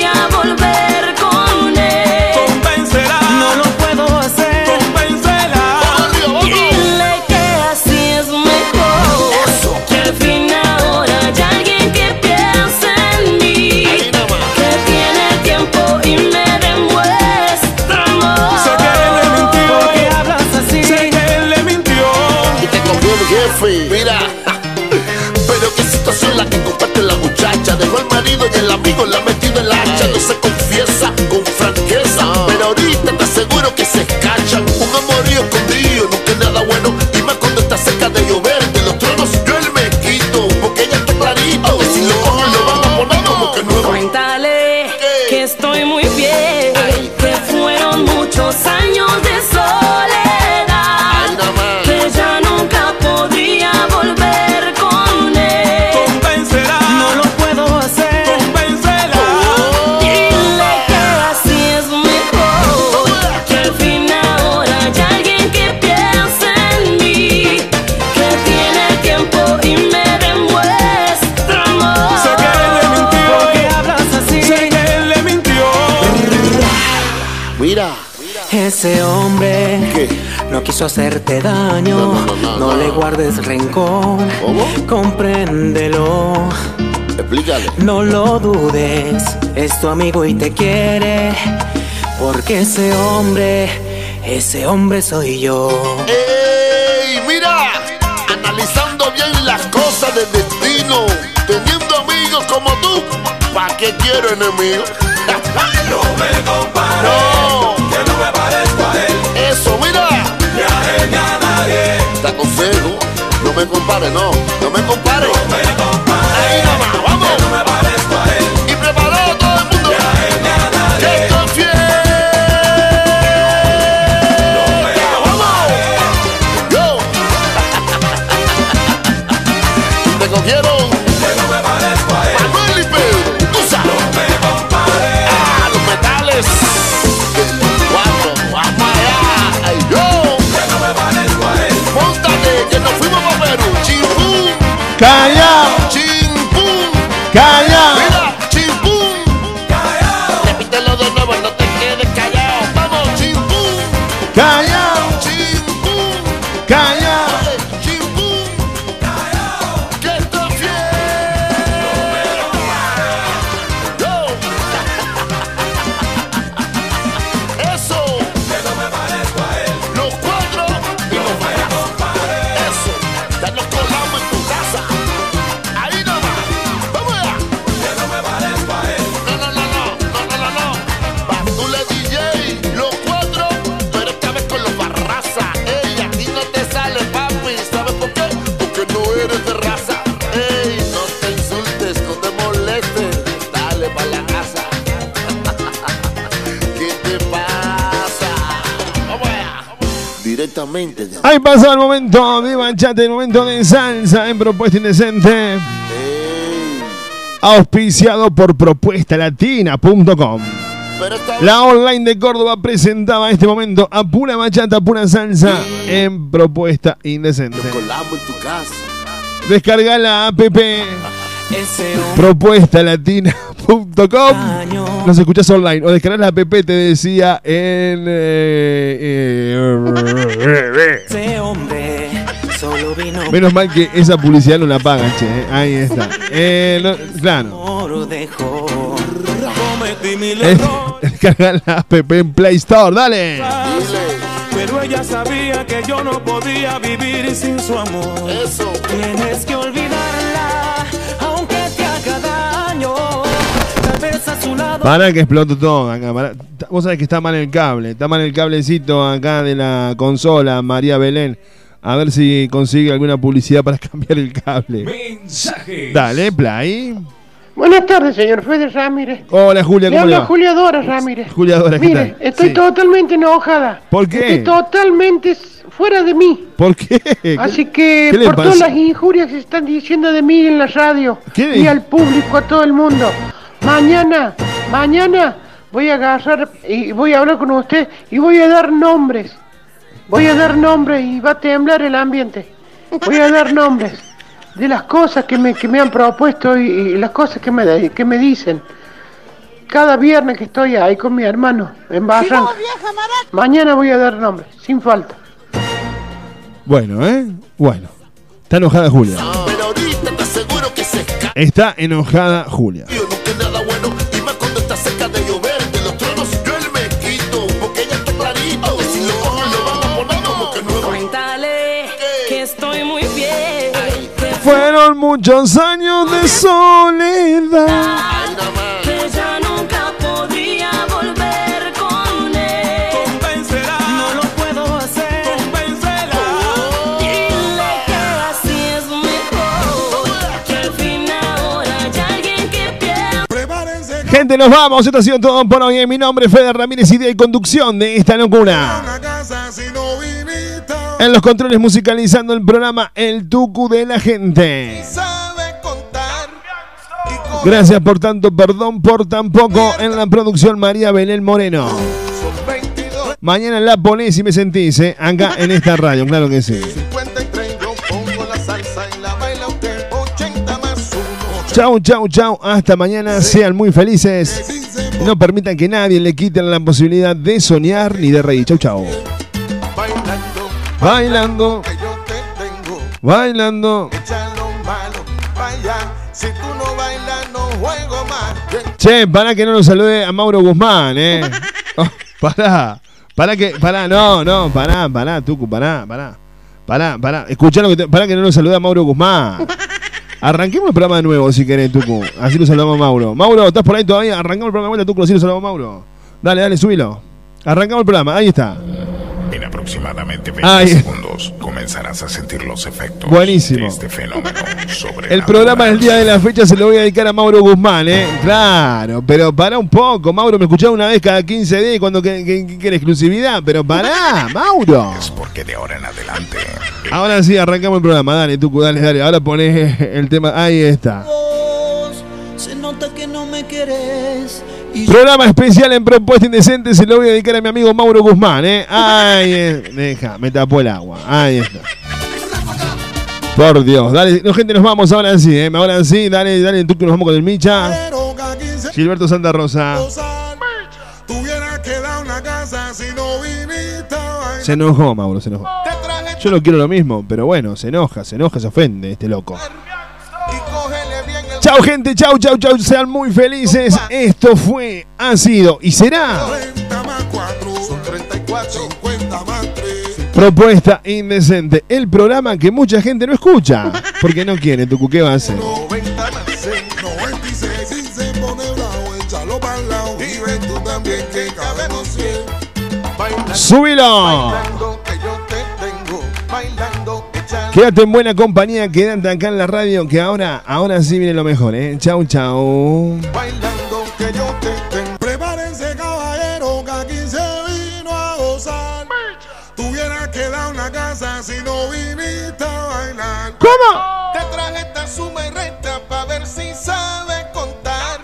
el amigo la ha metido en la hacha. No se confiesa con franqueza. Pero ahorita te aseguro que se escachan. Un amorío escondido nunca es nada bueno. Y más cuando está cerca de llover. Ese hombre no quiso hacerte daño. No, le guardes rencor. Compréndelo. Explícale. No lo dudes. Es tu amigo y te quiere. Porque ese hombre, ese hombre soy yo. ¡Ey! Mira, analizando bien las cosas del destino, teniendo amigos como tú, ¿pa' qué quiero enemigos? No me compares. Me compares, no, no me compares. No me compares. Ahí nada más, vamos. Directamente de Ahí pasó el momento de bachata, el momento de salsa en Propuesta Indecente. Auspiciado por propuestalatina.com. La online de Córdoba presentaba en este momento a pura bachata, pura salsa en Propuesta Indecente. colamos en tu casa. Descarga la app propuestalatina.com. Nos escuchás online o descargas la app, te decía en. eh, eh, Menos mal que esa publicidad no la pagan, che. eh. Ahí está. Eh, no- claro. Eh, Descarga la app en Play Store, dale. pero ella sabía que yo no podía vivir sin su amor. Eso. Tienes que olvidarla, Para que exploto todo acá. pará. Vos sabés que está mal el cable. Está mal el cablecito acá de la consola, María Belén. A ver si consigue alguna publicidad para cambiar el cable. Mensajes. Dale, play. Buenas tardes, señor Fede Ramírez. Hola, Julia, ¿cómo le habla va? Julia Dora Ramírez. Julia Dora, ¿qué Mire, tal? estoy Sí. totalmente enojada. ¿Por qué? Estoy totalmente fuera de mí. ¿Por qué? Así que ¿Qué le por todas las injurias que se están diciendo de mí en la radio ¿Qué? y al público, a todo el mundo. Mañana, mañana voy a agarrar y voy a hablar con usted y voy a dar nombres. Voy a dar nombres y va a temblar el ambiente. Voy a dar nombres de las cosas que me, que me han propuesto y, y las cosas que me, que me dicen. Cada viernes que estoy ahí con mi hermano en Barranca. Mañana voy a dar nombres, sin falta. Bueno, ¿eh? Bueno. Está enojada Julia. Está enojada Julia. Fueron muchos años de soledad. que ya nunca podría volver con él. Convencerá. No lo puedo hacer. Convencerá. Dile que así es mejor. Que al fin ahora hay alguien que piensa. Gente, nos vamos. Esto ha sido todo por hoy. Mi nombre es Fede Ramírez, y conducción de esta locura. En los controles musicalizando el programa El Tucu de la Gente. Gracias por tanto, perdón por tan poco. En la producción María Belén Moreno. Mañana la ponés y me sentís, ¿eh? Acá en esta radio, claro que sí. Chau, chau, chau. Hasta mañana. Sean muy felices. No permitan que nadie le quite la posibilidad de soñar ni de reír. Chau, chau. Bailando. Bailando. Si tú no bailas, no juego más. Che, para que no nos salude a Mauro Guzmán, eh. Oh, pará. Pará que. Pará, no, no, pará, pará, Tucu, pará, pará. Pará, pará. Escuchá lo que te, Pará que no nos salude a Mauro Guzmán. Arranquemos el programa de nuevo si querés, Tucu. Así lo saludamos a Mauro. Mauro, ¿estás por ahí todavía? Arrancamos el programa de vuelta, Tucu, así lo saludamos a Mauro. Dale, dale, subilo. Arrancamos el programa, ahí está. En aproximadamente 20 Ay. segundos comenzarás a sentir los efectos Buenísimo. de este fenómeno sobre El programa del día de la fecha se lo voy a dedicar a Mauro Guzmán, ¿eh? Claro, pero pará un poco, Mauro, me escuchaba una vez cada 15 días cuando que, que- que quiere exclusividad, pero pará, Mauro. Es porque de ahora en adelante Ahora sí, arrancamos el programa, dale, Tucu, dale, dale. Ahora ponés el tema, ahí está. Se nota que no me querés. Programa especial en Propuesta Indecente se lo voy a dedicar a mi amigo Mauro Guzmán, ¿eh? Eh, deja, me tapó el agua, ahí está. Por Dios, dale, no, gente, nos vamos ahora sí, ¿eh? ahora sí, dale, dale, tú que nos vamos con el Micha. Gilberto Santa Rosa. Se enojó, Mauro, se enojó. Yo no quiero lo mismo, pero bueno, se enoja, se enoja, se ofende este loco. Chao, gente, chau, chau, chau, sean muy felices. Esto fue, ha sido y será 30 más 4 son 34. 50 más 3. Propuesta Indecente, el programa que mucha gente no escucha, porque no quiere, Tucu, ¿qué va a hacer? 90 más 6. 96. Si se pone bravo, échalo para el lado. Y ven tú también que cabemos 100. Bailando, ¡Súbilo! bailando, Quédate en buena compañía, quédate acá en la radio, que ahora, ahora sí viene lo mejor, ¿eh? Chau, chau. Bailando, que yo te tengo. Prepárense, caballero, que aquí se vino a gozar. Tuviera que dar una casa si no viniste a bailar. ¿Cómo? Te traje esta suma y resta pa' ver si sabes contar.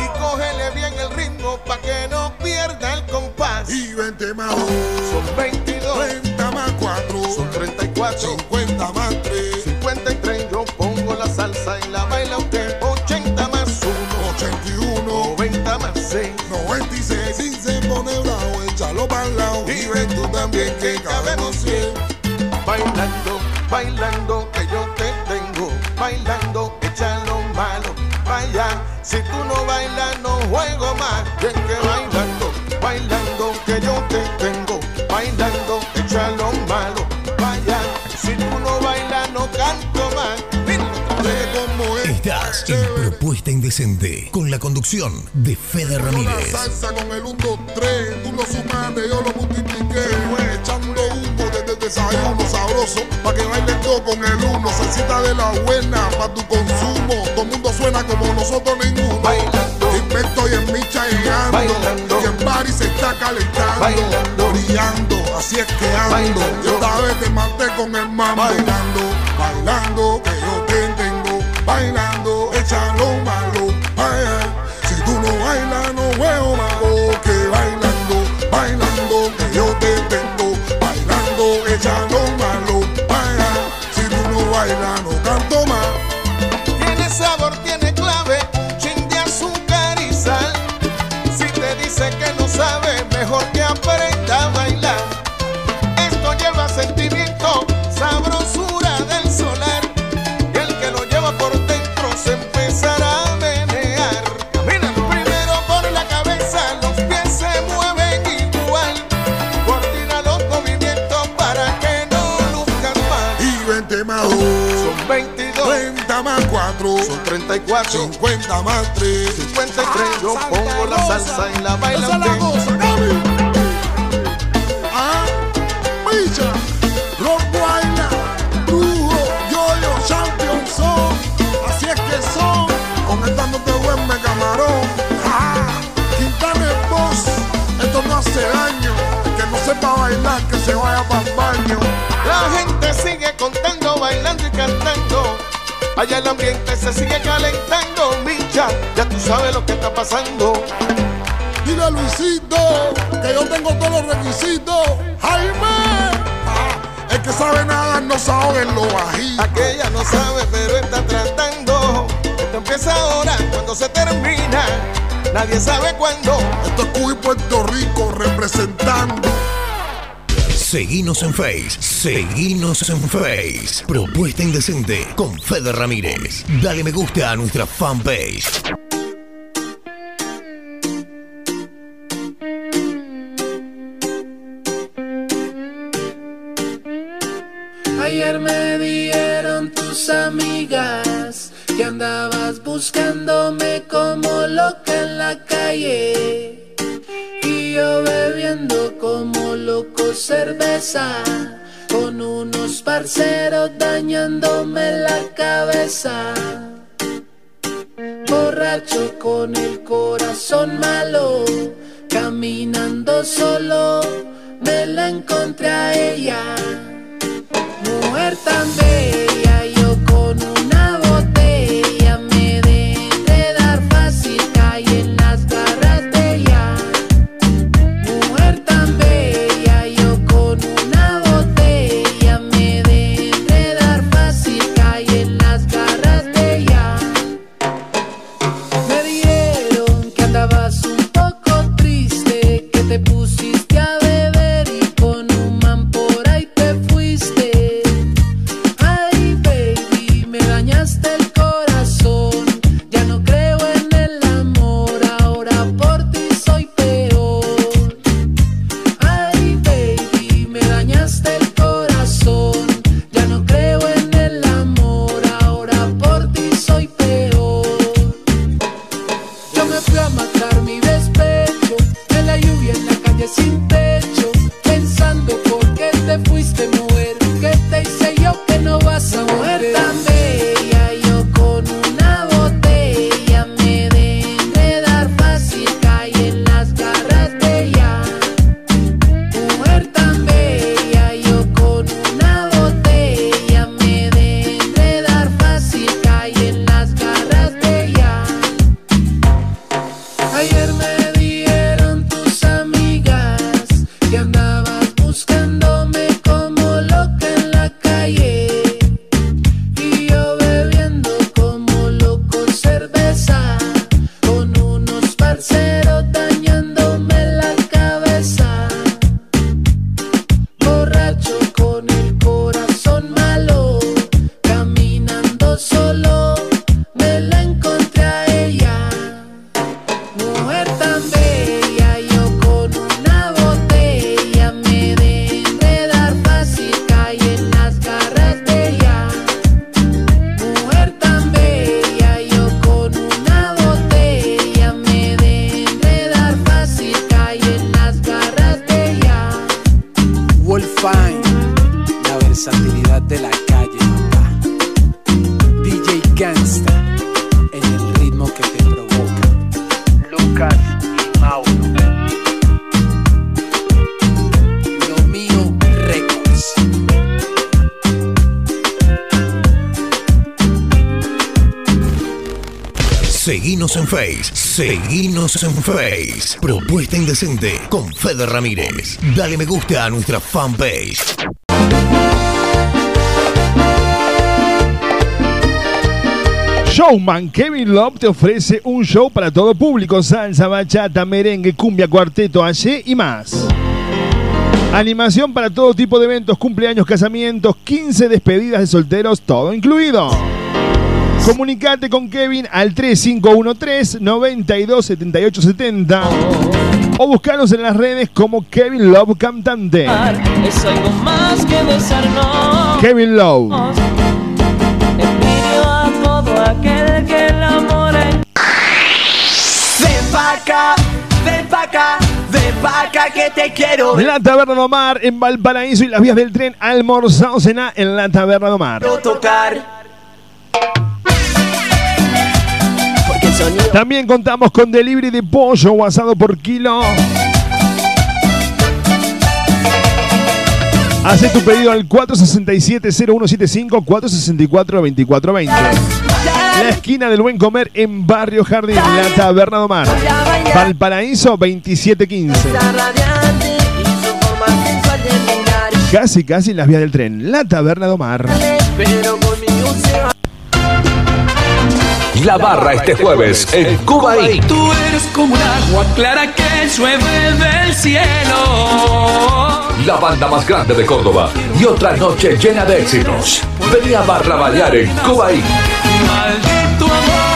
Y cógele bien el ritmo pa' que no pierda el compás. Y 20 más 2 son 22. 30 más 4 son 34. 50 que cabemos 100. Bailando, bailando, que yo te tengo. Bailando, échalo malo. Vaya, si tú no bailas, no juego más. Bien que bailando, bailando, que yo te tengo. Bailando, échalo malo. Vaya, si tú no bailas, no canto más. Mira, como es. Estás en Propuesta Indecente con la conducción de Fede Ramírez. salsa con el 1, 2, 3, tú lo sumaste, yo lo multipliqué. Desayuno sabroso, pa' que bailes todo con el uno. Salsita de la buena, pa' tu consumo. Todo el mundo suena como nosotros ninguno. Bailando. Invento y en micha llegando. Bailando. Y en Paris se está calentando. Bailando. Brillando, así es que ando. Y esta vez te maté con el mambo. Bailando, bailando, que yo te tengo. Bailando, échalo malo. Ay, ay. Si tú no bailas, 54, 50 más 3, 53. Yo pongo la salsa y la bailan. Ah, picha, rock guayna, brujo, yo-yo, champion son. Así es que son, con el dándote buen me camarón. Ah, Quintana es voz, esto no hace daño. Que no sepa bailar, que se vaya para el baño. La gente sigue contando, bailando y cantando. Allá el ambiente se sigue calentando, Micha. Ya tú sabes lo que está pasando. Dile a Luisito que yo tengo todos los requisitos. Jaime, ah, el que sabe nada no sabe lo bajito. Aquella no sabe, pero está tratando. Esto empieza ahora, cuando se termina. Nadie sabe cuándo. Esto es Cuba y Puerto Rico representando. Seguinos en Face. Seguinos en Face. Propuesta Indecente con Fede Ramírez. Dale me gusta a nuestra fanpage. Con el corazón malo, caminando solo, me la encontré a ella. Mujer tan bella, Face, en Face. Propuesta Indecente con Fede Ramírez. Dale me gusta a nuestra fanpage. Showman Kevin Love te ofrece un show para todo público, salsa, bachata, merengue, cumbia, cuarteto, allí y más. Animación para todo tipo de eventos, cumpleaños, casamientos, 15 despedidas de solteros, todo incluido. Comunicate con Kevin al 3513 927870 o buscanos en las redes como Kevin Love Cantante. Es algo más que besarnos. Kevin Love. Envidio a todo aquel que el amor es. Ven pa' acá, ven pa' acá, ven pa' acá que te quiero. La Taberna de Omar en Valparaíso y las vías del tren almorzado cena en la Taberna de Omar. tocar. También contamos con delivery de pollo o asado por kilo. Hace tu pedido al 467-0175 464-2420. La esquina del buen comer en Barrio Jardín, la Taberna de Omar. Valparaíso 2715. Casi, casi en las vías del tren. La Taberna de Omar. Pero. La barra este jueves en Cuba Inc. Tú eres como un agua clara que llueve del cielo. La banda más grande de Córdoba y otra noche llena de éxitos. Venía a Barra Bailar en Cuba Inc. Maldito amor.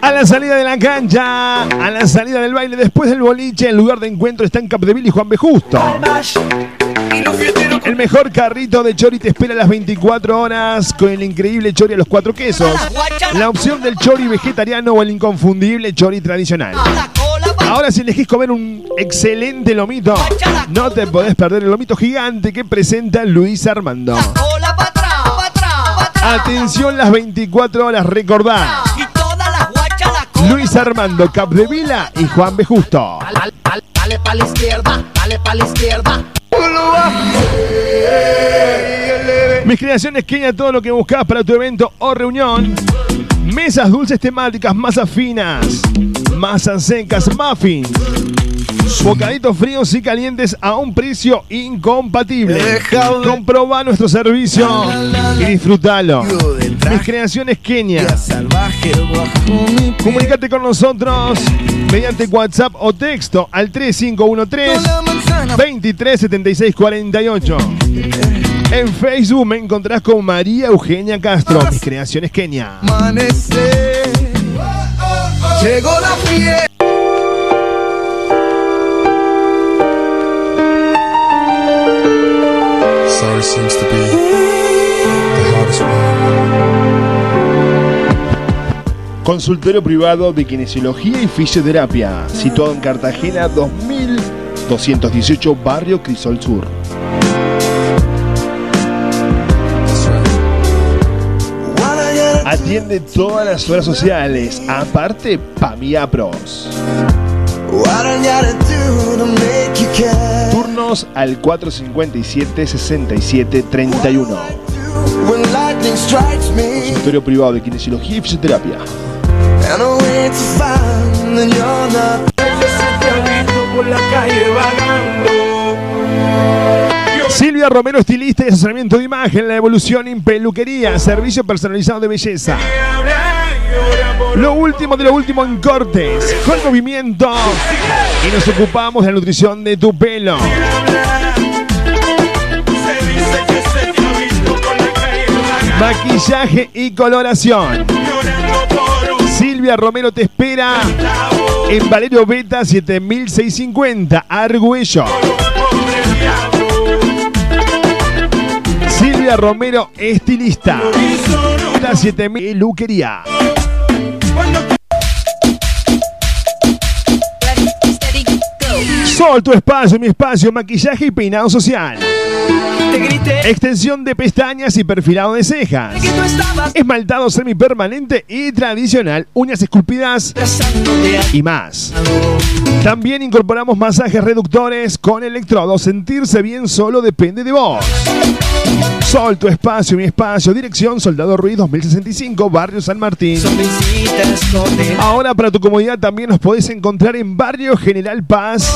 A la salida de la cancha, a la salida del baile, después del boliche, el lugar de encuentro está en Capdeville y Juan B. Justo. El mejor carrito de chori te espera las 24 horas con el increíble chori a los cuatro quesos. La opción del chori vegetariano o el inconfundible chori tradicional. Ahora si elegís comer un excelente lomito, no te podés perder el lomito gigante que presenta Luis Armando. Atención las 24 horas, recordá. Luis Armando Capdevila y Juan B. Justo. Dale pa' la izquierda, dale pa' la izquierda. Mis creaciones Kenia, todo lo que buscas para tu evento o reunión. Mesas dulces temáticas, masas finas, masas secas, muffins. Bocaditos fríos y calientes a un precio incompatible. Comproba nuestro servicio y disfrútalo. Mis creaciones Kenia. Comunicate con nosotros mediante WhatsApp o texto al 3513 237648. En Facebook me encontrás con María Eugenia Castro, mis creaciones Kenia. Llegó la fiesta. Sorry seems to be the hardest one. Consultorio privado de kinesiología y fisioterapia, situado en Cartagena 2218, Barrio Crisol Sur. Atiende todas las horas sociales, aparte Pamia Pros. Turnos al 457-6731. Consultorio privado de kinesiología y fisioterapia. Vagando. Silvia Romero, estilista y asesoramiento de imagen, la evolución en peluquería, servicio personalizado de belleza. Lo último de lo último en cortes, con movimiento. Y nos ocupamos de la nutrición de tu pelo. Maquillaje y coloración. Silvia Romero te espera en Valerio Beta 7650, Argüello. Silvia Romero, estilista. La 7000 Luquería. Sol, tu espacio, mi espacio, maquillaje y peinado social. Extensión de pestañas y perfilado de cejas. Esmaltado semipermanente y tradicional, uñas esculpidas y más. También incorporamos masajes reductores con electrodos. Sentirse bien solo depende de vos. Sol, tu espacio, mi espacio. Dirección Soldado Ruiz 2065, Barrio San Martín. Ahora para tu comodidad también nos podés encontrar en Barrio General Paz,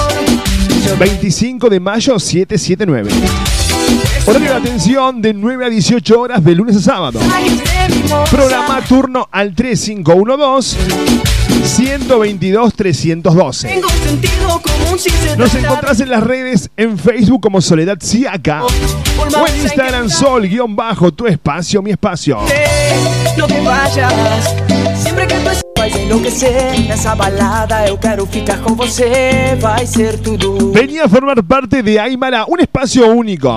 25 de mayo 779. Horario de atención de 9 a 18 horas de lunes a sábado. Programa turno al 3512 122 312. Tengo sentido común si se Nos encontrás en las redes en Facebook como Soledad Siaca o en Instagram Sol guion bajo tu espacio mi espacio. No te vayas Sempre que Venía a formar parte de Aymara, un espacio único.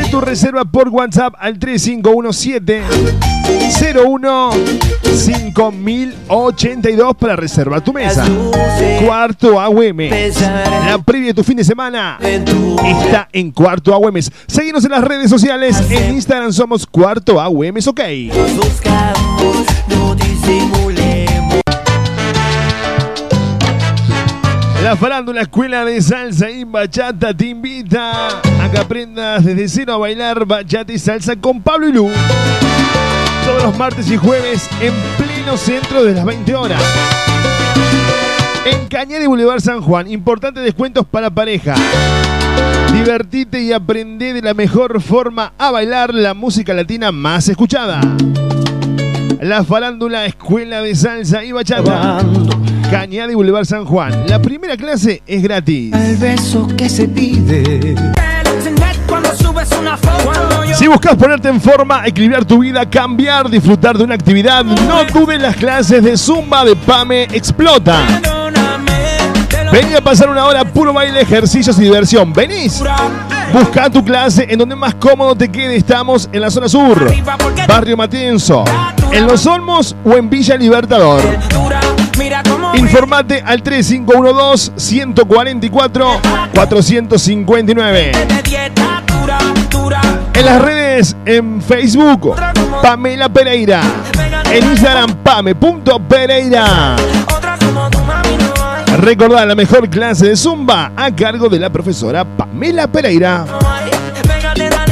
Hacé tu reserva por WhatsApp al 3517 01 5082 para reservar tu mesa. Cuarto AUM. La previa de tu fin de semana está en Cuarto AUM. Seguimos en las redes sociales. En Instagram somos Cuarto AUM. Ok. Buscamos, no La farándula Escuela de Salsa y Bachata te invita a que aprendas desde cero a bailar bachata y salsa con Pablo y Lu. Todos los martes y jueves en pleno centro de las 20 horas. En Cañada y Boulevard San Juan, importantes descuentos para pareja. Divertite y aprende de la mejor forma a bailar la música latina más escuchada. La farándula Escuela de Salsa y Bachata. Cañada y Boulevard San Juan. La primera clase es gratis. El beso que se pide Si buscas ponerte en forma, equilibrar tu vida, cambiar, disfrutar de una actividad, no dudes las clases de Zumba de Pame Explota. Vení a pasar una hora puro baile, ejercicios y diversión. ¿Venís? Busca tu clase en donde más cómodo te quede. Estamos en la zona sur, Barrio Matienzo, en Los Olmos o en Villa Libertador. Informate al 3512-144-459. de dieta dura, dura En las redes, en Facebook, Pamela Pereira. En Instagram, pame.pereira. Recordá la mejor clase de Zumba a cargo de la profesora Pamela Pereira.